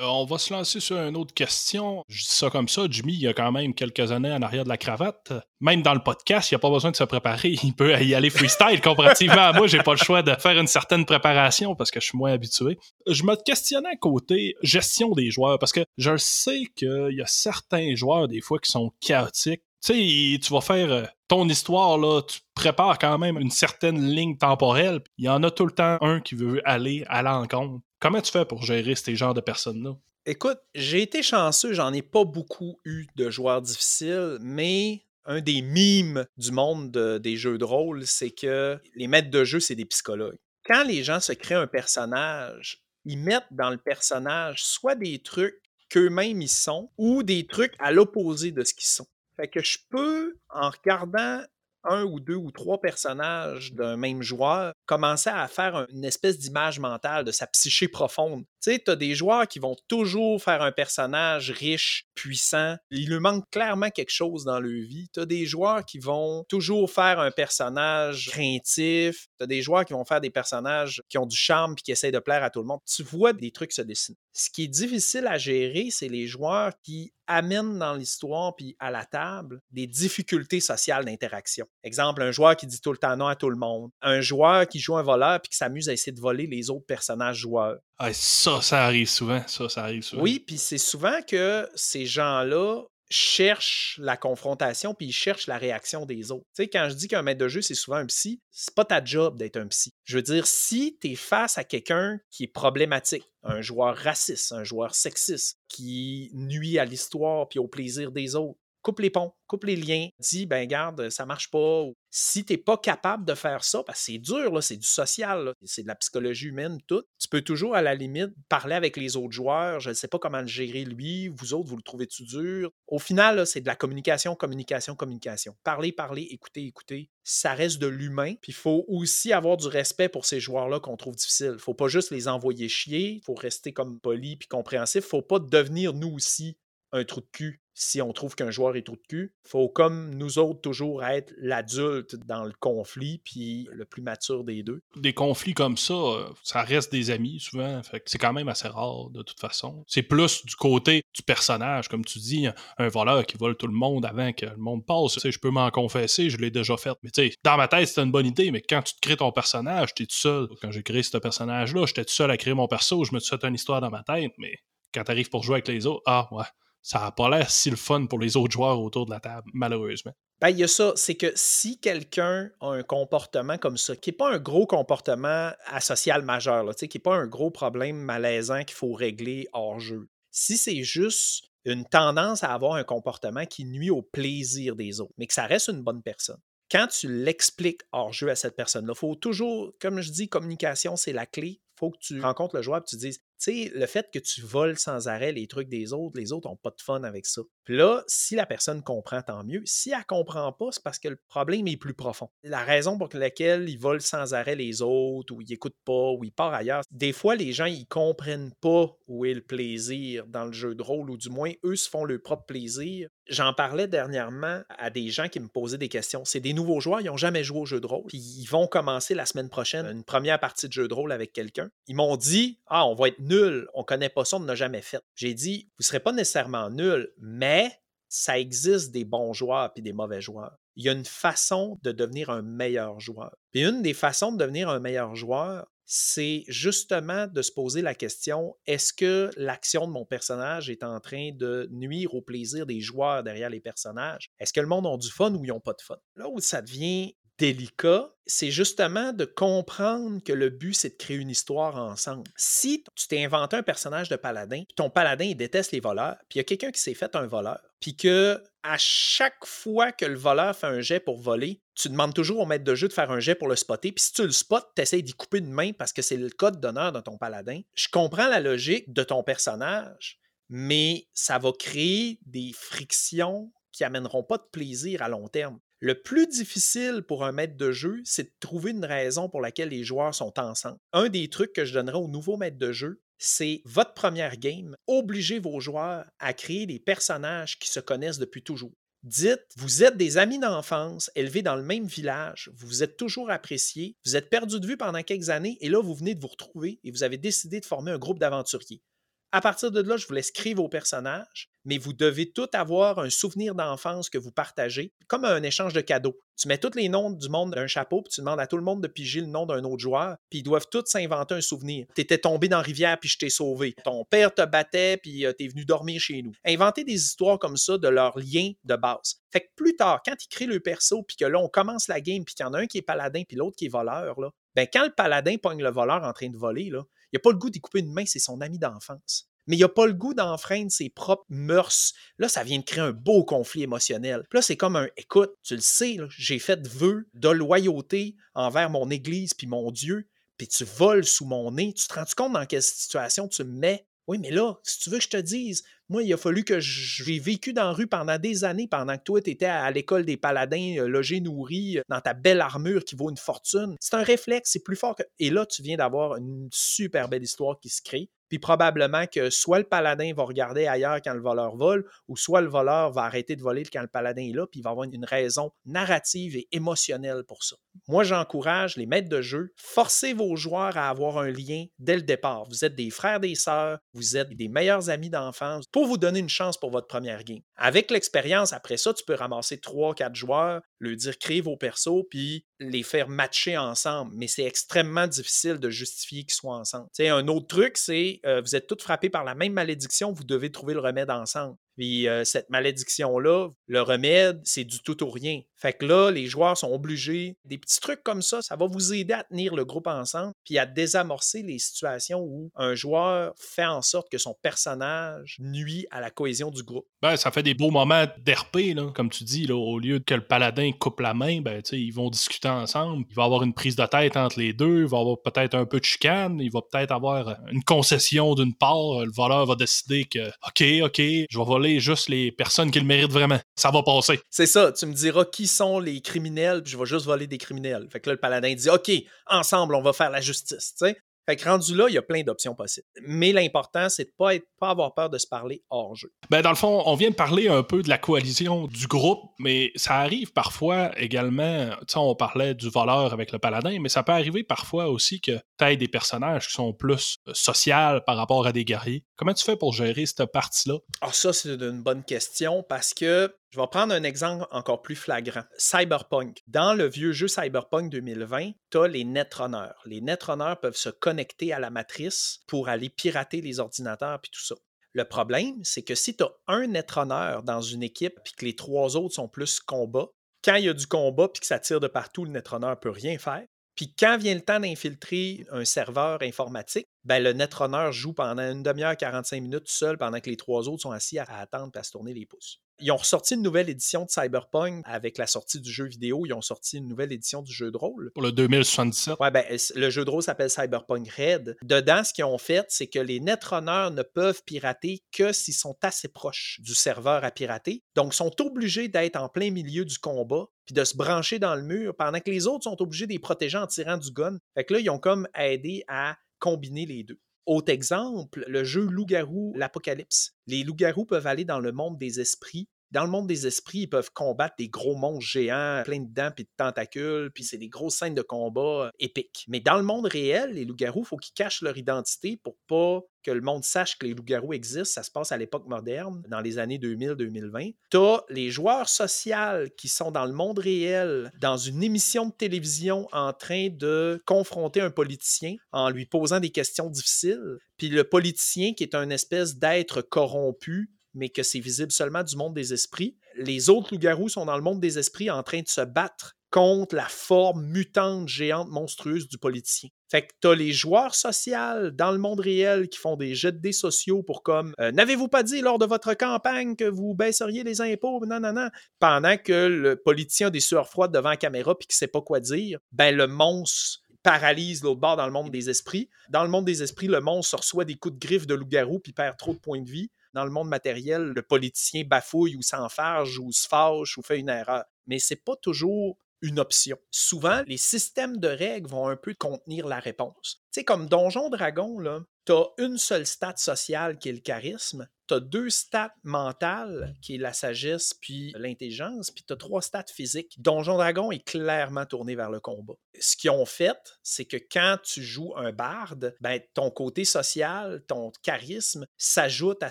S1: Euh, on va se lancer sur une autre question. Je dis ça comme ça. Jimmy, il y a quand même quelques années en arrière de la cravate. Même dans le podcast, il n'y a pas besoin de se préparer. Il peut y aller freestyle comparativement à moi. J'ai pas le choix de faire une certaine préparation parce que je suis moins habitué. Je me questionnais côté gestion des joueurs parce que je sais qu'il y a certains joueurs, des fois, qui sont chaotiques. Tu sais, tu vas faire euh, ton histoire, là, tu prépares quand même une certaine ligne temporelle. Il y en a tout le temps un qui veut aller à l'encontre. Comment tu fais pour gérer ces genres de personnes-là?
S2: Écoute, j'ai été chanceux, j'en ai pas beaucoup eu de joueurs difficiles, mais un des mimes du monde des jeux de rôle, c'est que les maîtres de jeu, c'est des psychologues. Quand les gens se créent un personnage, ils mettent dans le personnage soit des trucs qu'eux-mêmes ils sont, ou des trucs à l'opposé de ce qu'ils sont. Fait que je peux, en regardant un ou deux ou trois personnages d'un même joueur, commencer à faire une espèce d'image mentale de sa psyché profonde. Tu sais, tu as des joueurs qui vont toujours faire un personnage riche, puissant. Il lui manque clairement quelque chose dans leur vie. Tu as des joueurs qui vont toujours faire un personnage craintif. Tu as des joueurs qui vont faire des personnages qui ont du charme puis qui essayent de plaire à tout le monde. Tu vois des trucs se dessiner. Ce qui est difficile à gérer, c'est les joueurs qui amènent dans l'histoire puis à la table des difficultés sociales d'interaction. Exemple, un joueur qui dit tout le temps non à tout le monde. Un joueur qui joue un voleur puis qui s'amuse à essayer de voler les autres personnages joueurs.
S1: ça, ça arrive souvent. Ça, ça arrive souvent.
S2: Oui, puis c'est souvent que ces gens-là cherchent la confrontation puis ils cherchent la réaction des autres. Tu sais, quand je dis qu'un maître de jeu, c'est souvent un psy, c'est pas ta job d'être un psy. Je veux dire, si tu es face à quelqu'un qui est problématique, un joueur raciste, un joueur sexiste, qui nuit à l'histoire puis au plaisir des autres, coupe les ponts, coupe les liens, dis, ben garde, ça marche pas. Si tu n'es pas capable de faire ça, parce c'est dur, c'est du social, c'est de la psychologie humaine, tout, tu peux toujours, à la limite, parler avec les autres joueurs. Je ne sais pas comment le gérer lui, vous autres, vous le trouvez-tu dur? Au final, c'est de la communication, communication, communication. Parler, parler, écouter, écouter. Ça reste de l'humain. Puis il faut aussi avoir du respect pour ces joueurs-là qu'on trouve difficiles. Il faut pas juste les envoyer chier. Faut rester comme poli puis compréhensif. Faut pas devenir, nous aussi, un trou de cul si on trouve qu'un joueur est trou de cul. faut, comme nous autres, toujours être l'adulte dans le conflit, puis le plus mature des deux.
S1: Des conflits comme ça, euh, ça reste des amis souvent. c'est quand même assez rare, de toute façon. C'est plus du côté du personnage, comme tu dis, un voleur qui vole tout le monde avant que le monde passe. Tu sais, je peux m'en confesser, je l'ai déjà fait. Mais tu sais, dans ma tête, c'était une bonne idée, mais quand tu te crées ton personnage, t'es tout seul. Quand j'ai créé ce personnage-là, j'étais tout seul à créer mon perso, je me suis fait une histoire dans ma tête, mais quand t'arrives pour jouer avec les autres, ah ouais ça n'a pas l'air si le fun pour les autres joueurs autour de la table, malheureusement.
S2: Ben, il y a ça, c'est que si quelqu'un a un comportement comme ça, qui n'est pas un gros comportement asocial majeur, qui n'est pas un gros problème malaisant qu'il faut régler hors jeu, si c'est juste une tendance à avoir un comportement qui nuit au plaisir des autres, mais que ça reste une bonne personne, quand tu l'expliques hors jeu à cette personne-là, il faut toujours, comme je dis, communication, c'est la clé. Il faut que tu rencontres le joueur et tu dises sais, le fait que tu voles sans arrêt les trucs des autres, les autres n'ont pas de fun avec ça. Puis là, si la personne comprend, tant mieux. Si elle ne comprend pas, c'est parce que le problème est plus profond. La raison pour laquelle il vole sans arrêt les autres, ou il n'écoute pas, ou il part ailleurs, des fois, les gens, ils comprennent pas où est le plaisir dans le jeu de rôle, ou du moins, eux se font leur propre plaisir. J'en parlais dernièrement à des gens qui me posaient des questions. C'est des nouveaux joueurs, ils n'ont jamais joué au jeu de rôle. Puis ils vont commencer la semaine prochaine une première partie de jeu de rôle avec quelqu'un. Ils m'ont dit Ah, on va être nul, on connaît pas ça, on n'a jamais fait. J'ai dit, vous ne serez pas nécessairement nul, mais ça existe des bons joueurs et des mauvais joueurs. Il y a une façon de devenir un meilleur joueur. Puis une des façons de devenir un meilleur joueur, c'est justement de se poser la question est-ce que l'action de mon personnage est en train de nuire au plaisir des joueurs derrière les personnages? Est-ce que le monde a du fun ou ils n'ont pas de fun? Là où ça devient délicat, c'est justement de comprendre que le but, c'est de créer une histoire ensemble. Si tu t'es inventé un personnage de paladin, ton paladin, déteste les voleurs, puis il y a quelqu'un qui s'est fait un voleur, puis que à chaque fois que le voleur fait un jet pour voler, tu demandes toujours au maître de jeu de faire un jet pour le spotter, puis si tu le spots, tu essaies d'y couper une main parce que c'est le code d'honneur de ton paladin. Je comprends la logique de ton personnage, mais ça va créer des frictions qui amèneront pas de plaisir à long terme. Le plus difficile pour un maître de jeu, c'est de trouver une raison pour laquelle les joueurs sont ensemble. Un des trucs que je donnerais aux nouveaux maîtres de jeu, c'est votre première game, obligez vos joueurs à créer des personnages qui se connaissent depuis toujours. Dites, vous êtes des amis d'enfance, élevés dans le même village, vous vous êtes toujours appréciés, vous êtes perdus de vue pendant quelques années et là, vous venez de vous retrouver et vous avez décidé de former un groupe d'aventuriers. À partir de là, je vous laisse créer vos personnages, mais vous devez tous avoir un souvenir d'enfance que vous partagez, comme un échange de cadeaux. Tu mets tous les noms du monde d'un chapeau, puis tu demandes à tout le monde de piger le nom d'un autre joueur, puis ils doivent tous s'inventer un souvenir. Tu étais tombé dans la rivière, puis je t'ai sauvé. Ton père te battait, puis euh, tu es venu dormir chez nous. Inventer des histoires comme ça de leur lien de base. Fait que plus tard, quand ils créent le perso, puis que là, on commence la game, puis qu'il y en a un qui est paladin, puis l'autre qui est voleur, là, ben quand le paladin pogne le voleur en train de voler, là, il n'a pas le goût d'y couper une main, c'est son ami d'enfance. Mais il n'a pas le goût d'enfreindre ses propres mœurs. Là, ça vient de créer un beau conflit émotionnel. Puis là, c'est comme un écoute, tu le sais, j'ai fait vœu de loyauté envers mon Église puis mon Dieu, puis tu voles sous mon nez. Tu te rends compte dans quelle situation tu me mets? Oui, mais là, si tu veux que je te dise, moi, il a fallu que j'ai vécu dans la rue pendant des années, pendant que toi, tu étais à l'école des paladins, euh, logé, nourri, euh, dans ta belle armure qui vaut une fortune. C'est un réflexe, c'est plus fort que. Et là, tu viens d'avoir une super belle histoire qui se crée. Puis probablement que soit le paladin va regarder ailleurs quand le voleur vole, ou soit le voleur va arrêter de voler quand le paladin est là, puis il va avoir une raison narrative et émotionnelle pour ça. Moi, j'encourage les maîtres de jeu, forcez vos joueurs à avoir un lien dès le départ. Vous êtes des frères, des sœurs, vous êtes des meilleurs amis d'enfance pour vous donner une chance pour votre première game. Avec l'expérience, après ça, tu peux ramasser 3-4 joueurs, leur dire créez vos persos, puis les faire matcher ensemble. Mais c'est extrêmement difficile de justifier qu'ils soient ensemble. un autre truc, c'est euh, vous êtes tous frappés par la même malédiction, vous devez trouver le remède ensemble. Puis euh, cette malédiction-là, le remède, c'est du tout ou rien. Fait que là, les joueurs sont obligés. Des petits trucs comme ça, ça va vous aider à tenir le groupe ensemble, puis à désamorcer les situations où un joueur fait en sorte que son personnage nuit à la cohésion du groupe.
S1: Ben, ça fait des beaux moments d'RP, comme tu dis, là, au lieu que le paladin coupe la main, ben, ils vont discuter ensemble. Il va avoir une prise de tête entre les deux, il va avoir peut-être un peu de chicane, il va peut-être avoir une concession d'une part. Le voleur va décider que, OK, OK, je vais voler juste les personnes qui le méritent vraiment. Ça va passer.
S2: C'est ça. Tu me diras qui sont les criminels, puis je vais juste voler des criminels. Fait que là, le paladin dit OK, ensemble, on va faire la justice. sais. Fait que rendu là, il y a plein d'options possibles. Mais l'important, c'est de pas être, pas avoir peur de se parler hors jeu.
S1: Ben, dans le fond, on vient de parler un peu de la coalition du groupe, mais ça arrive parfois également, tu sais, on parlait du voleur avec le paladin, mais ça peut arriver parfois aussi que tu aies des personnages qui sont plus euh, sociaux par rapport à des guerriers. Comment tu fais pour gérer cette partie-là?
S2: Ah, ça, c'est une bonne question parce que je vais prendre un exemple encore plus flagrant. Cyberpunk. Dans le vieux jeu Cyberpunk 2020, tu as les netrunners. Les netrunners peuvent se connecter à la matrice pour aller pirater les ordinateurs puis tout ça. Le problème, c'est que si tu as un netrunner dans une équipe puis que les trois autres sont plus combat, quand il y a du combat puis que ça tire de partout, le netrunner ne peut rien faire. Puis quand vient le temps d'infiltrer un serveur informatique, ben le netrunner joue pendant une demi-heure, 45 minutes seul pendant que les trois autres sont assis à attendre et à se tourner les pouces. Ils ont ressorti une nouvelle édition de Cyberpunk avec la sortie du jeu vidéo. Ils ont sorti une nouvelle édition du jeu de rôle.
S1: Pour le 2077.
S2: Ouais, ben, le jeu de rôle s'appelle Cyberpunk Red. Dedans, ce qu'ils ont fait, c'est que les netrunners ne peuvent pirater que s'ils sont assez proches du serveur à pirater. Donc, ils sont obligés d'être en plein milieu du combat puis de se brancher dans le mur pendant que les autres sont obligés de les protéger en tirant du gun. Fait que là, ils ont comme aidé à combiner les deux. Autre exemple, le jeu Loup-garou, l'Apocalypse. Les loups-garous peuvent aller dans le monde des esprits Dans le monde des esprits, ils peuvent combattre des gros monstres géants, plein de dents puis de tentacules, puis c'est des grosses scènes de combat euh, épiques. Mais dans le monde réel, les loups-garous, il faut qu'ils cachent leur identité pour pas que le monde sache que les loups-garous existent. Ça se passe à l'époque moderne, dans les années 2000-2020. Tu as les joueurs sociaux qui sont dans le monde réel, dans une émission de télévision en train de confronter un politicien en lui posant des questions difficiles. Puis le politicien, qui est un espèce d'être corrompu, mais que c'est visible seulement du monde des esprits. Les autres loups-garous sont dans le monde des esprits en train de se battre contre la forme mutante, géante, monstrueuse du politicien. Fait que t'as les joueurs sociaux dans le monde réel qui font des jets de dés sociaux pour comme euh, N'avez-vous pas dit lors de votre campagne que vous baisseriez les impôts? Non, non, non. Pendant que le politicien a des sueurs froides devant la caméra puis qui sait pas quoi dire, ben le monstre paralyse l'autre bord dans le monde des esprits. Dans le monde des esprits, le monstre reçoit des coups de griffe de loup-garou puis perd trop de points de vie dans le monde matériel, le politicien bafouille ou s'enfarge ou se fâche ou fait une erreur. Mais c'est pas toujours une option. Souvent, les systèmes de règles vont un peu contenir la réponse. Tu sais, comme Donjon Dragon, là, tu as une seule stat sociale qui est le charisme, tu as deux stats mentales, qui est la sagesse puis l'intelligence, puis tu as trois stats physiques. Donjon Dragon est clairement tourné vers le combat. Ce qu'ils ont fait, c'est que quand tu joues un barde, ben, ton côté social, ton charisme s'ajoute à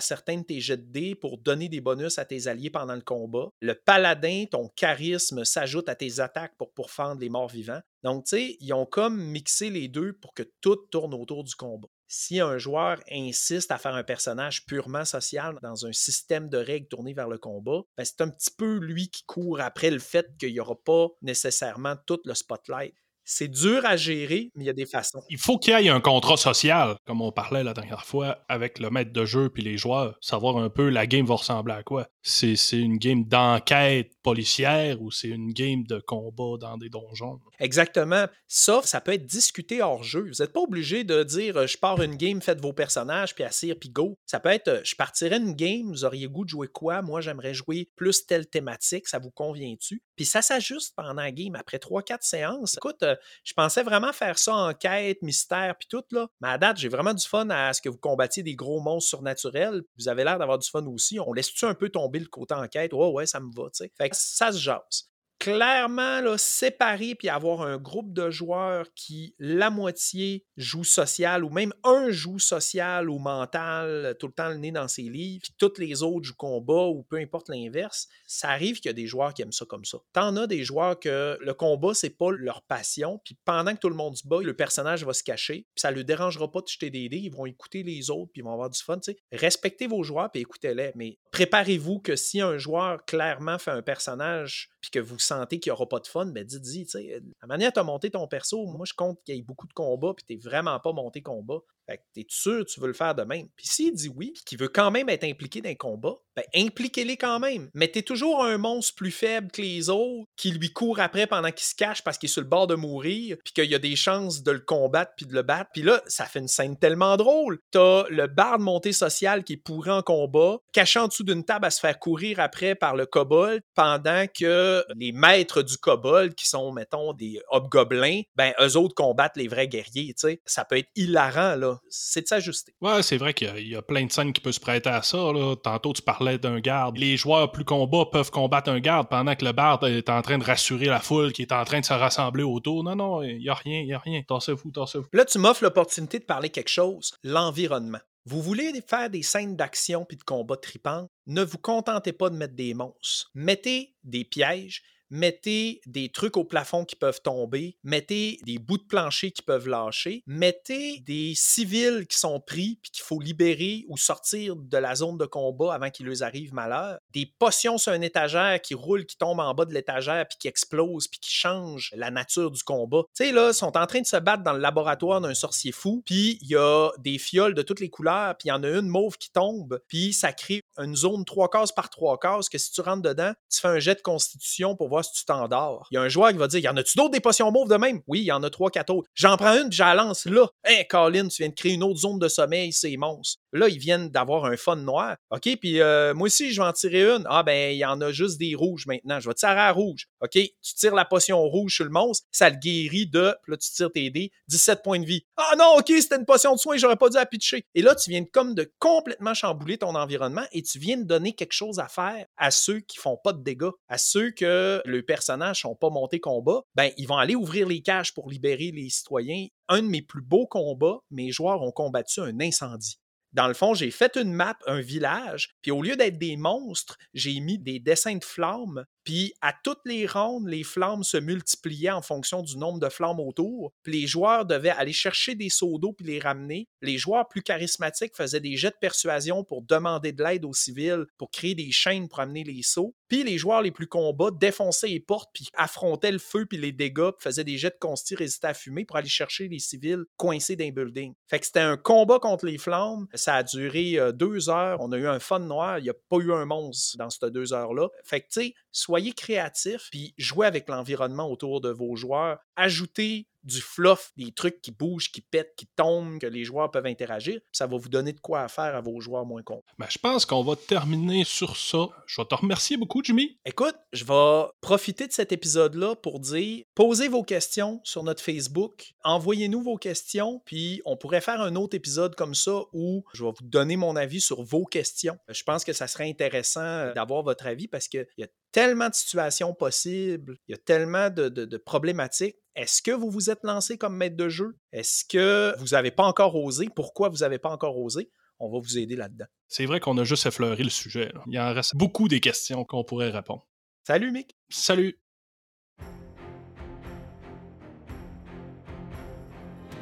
S2: certains de tes jets de dés pour donner des bonus à tes alliés pendant le combat. Le paladin, ton charisme s'ajoute à tes attaques pour pourfendre les morts vivants. Donc, tu sais, ils ont comme mixé les deux pour que tout tourne autour du combat si un joueur insiste à faire un personnage purement social dans un système de règles tourné vers le combat, ben, c'est un petit peu lui qui court après le fait qu'il n'y aura pas nécessairement tout le spotlight. C'est dur à gérer, mais il y a des façons.
S1: Il faut qu'il y ait un contrat social, comme on parlait la dernière fois, avec le maître de jeu puis les joueurs, savoir un peu la game va ressembler à quoi. C'est une game d'enquête policière ou c'est une game de combat dans des donjons.
S2: Exactement. Ça, ça peut être discuté hors jeu. Vous n'êtes pas obligé de dire euh, je pars une game, faites vos personnages, puis assire, puis go. Ça peut être euh, je partirais une game, vous auriez goût de jouer quoi? Moi, j'aimerais jouer plus telle thématique, ça vous convient-tu? Puis ça s'ajuste pendant la game. Après 3-4 séances, écoute, euh, je pensais vraiment faire ça en quête, mystère, puis tout, là. Mais à date, j'ai vraiment du fun à ce que vous combattiez des gros monstres surnaturels. Vous avez l'air d'avoir du fun aussi. On laisse-tu un peu tomber le côté enquête? Ouais, ouais, ça me va, tu sais. Ça se clairement là, séparer puis avoir un groupe de joueurs qui, la moitié, joue social ou même un joue social ou mental, tout le temps le nez dans ses livres, puis tous les autres jouent combat ou peu importe l'inverse, ça arrive qu'il y a des joueurs qui aiment ça comme ça. T'en as des joueurs que le combat, c'est pas leur passion, puis pendant que tout le monde se bat, le personnage va se cacher, puis ça ne le dérangera pas de jeter des dés, ils vont écouter les autres, puis ils vont avoir du fun. Respectez vos joueurs, puis écoutez-les, mais préparez-vous que si un joueur clairement fait un personnage puis que vous sentez qu'il n'y aura pas de fun, ben dites-y, tu sais, la manière dont tu as monté ton perso, moi je compte qu'il y ait beaucoup de combats, puis tu n'es vraiment pas monté combat. Fait que t'es sûr tu veux le faire de même. Puis s'il dit oui, puis qu'il veut quand même être impliqué dans un combat, ben impliquez-les quand même. Mettez toujours un monstre plus faible que les autres qui lui court après pendant qu'il se cache parce qu'il est sur le bord de mourir, puis qu'il y a des chances de le combattre puis de le battre. Puis là, ça fait une scène tellement drôle. T'as le barde montée social qui est pourri en combat, caché en dessous d'une table à se faire courir après par le kobold, pendant que les maîtres du kobold, qui sont, mettons, des hobgoblins, ben eux autres combattent les vrais guerriers, tu sais. Ça peut être hilarant, là c'est de s'ajuster.
S1: Ouais, c'est vrai qu'il y, a plein de scènes qui peuvent se prêter à ça. Tantôt, tu parlais d'un garde. Les joueurs plus combat peuvent combattre un garde pendant que le barde est en train de rassurer la foule qui est en train de se rassembler autour. Non, non, il n'y a rien, il n'y a rien. Tassez-vous, tassez-vous.
S2: Là, tu m'offres l'opportunité de parler quelque chose, l'environnement. Vous voulez faire des scènes d'action puis de combat tripants? Ne vous contentez pas de mettre des monstres. Mettez des pièges, mettez des trucs au plafond qui peuvent tomber, mettez des bouts de plancher qui peuvent lâcher, mettez des civils qui sont pris puis qu'il faut libérer ou sortir de la zone de combat avant qu'il leur arrive malheur, des potions sur un étagère qui roulent, qui tombent en bas de l'étagère puis qui explosent puis qui changent la nature du combat. Tu sais là, ils sont en train de se battre dans le laboratoire d'un sorcier fou, puis il y a des fioles de toutes les couleurs, puis il y en a une mauve qui tombe, puis ça crée une zone trois cases par trois cases que si tu rentres dedans, tu fais un jet de constitution pour voir si tu t'endors. Il y a un joueur qui va dire Y en a-tu d'autres des potions mauves de même? Oui, il y en a trois, quatre autres. J'en prends une, puis lance là. Hé, hey, Colin, tu viens de créer une autre zone de sommeil, c'est monstre. Là, ils viennent d'avoir un fun noir. OK, puis euh, moi aussi, je vais en tirer une. Ah, ben, il y en a juste des rouges maintenant. Je vais tirer à rouge. OK, tu tires la potion rouge sur le monstre, ça le guérit de. Là, tu tires tes dés, 17 points de vie. Ah non, OK, c'était une potion de soin, j'aurais pas dû la pitcher. Et là, tu viens comme de complètement chambouler ton environnement et tu viens de donner quelque chose à faire à ceux qui font pas de dégâts, à ceux que le personnage sont pas montés combat. Ben, ils vont aller ouvrir les cages pour libérer les citoyens. Un de mes plus beaux combats, mes joueurs ont combattu un incendie. Dans le fond, j'ai fait une map, un village, puis au lieu d'être des monstres, j'ai mis des dessins de flammes puis à toutes les rondes, les flammes se multipliaient en fonction du nombre de flammes autour. Puis les joueurs devaient aller chercher des seaux d'eau puis les ramener. Les joueurs plus charismatiques faisaient des jets de persuasion pour demander de l'aide aux civils, pour créer des chaînes pour amener les seaux. Puis les joueurs les plus combats défonçaient les portes puis affrontaient le feu puis les dégâts, puis faisaient des jets de consti résistés à fumer pour aller chercher les civils coincés dans les buildings. Fait que c'était un combat contre les flammes. Ça a duré euh, deux heures. On a eu un fun noir. Il n'y a pas eu un monstre dans ces deux heures-là. Fait que tu sais, soyez créatifs, puis jouez avec l'environnement autour de vos joueurs. Ajoutez du fluff, des trucs qui bougent, qui pètent, qui tombent, que les joueurs peuvent interagir. Ça va vous donner de quoi faire à vos joueurs moins cons.
S1: Ben, je pense qu'on va terminer sur ça. Je vais te remercier beaucoup, Jimmy.
S2: Écoute, je vais profiter de cet épisode-là pour dire posez vos questions sur notre Facebook, envoyez-nous vos questions, puis on pourrait faire un autre épisode comme ça où je vais vous donner mon avis sur vos questions. Je pense que ça serait intéressant d'avoir votre avis parce qu'il y a tellement de situations possibles, il y a tellement de, de problématiques est-ce que vous vous êtes lancé comme maître de jeu? Est-ce que vous n'avez pas encore osé? Pourquoi vous n'avez pas encore osé? On va vous aider là-dedans.
S1: C'est vrai qu'on a juste effleuré le sujet. Il en reste beaucoup des questions qu'on pourrait répondre.
S2: Salut, Mick.
S1: Salut.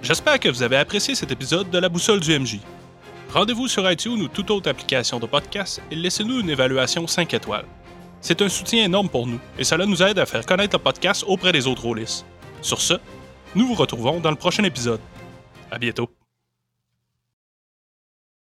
S1: J'espère que vous avez apprécié cet épisode de La Boussole du MJ. Rendez-vous sur iTunes ou toute autre application de podcast et laissez-nous une évaluation 5 étoiles. C'est un soutien énorme pour nous et cela nous aide à faire connaître le podcast auprès des autres rôlistes. Sur ce, nous vous retrouvons dans le prochain épisode. À bientôt.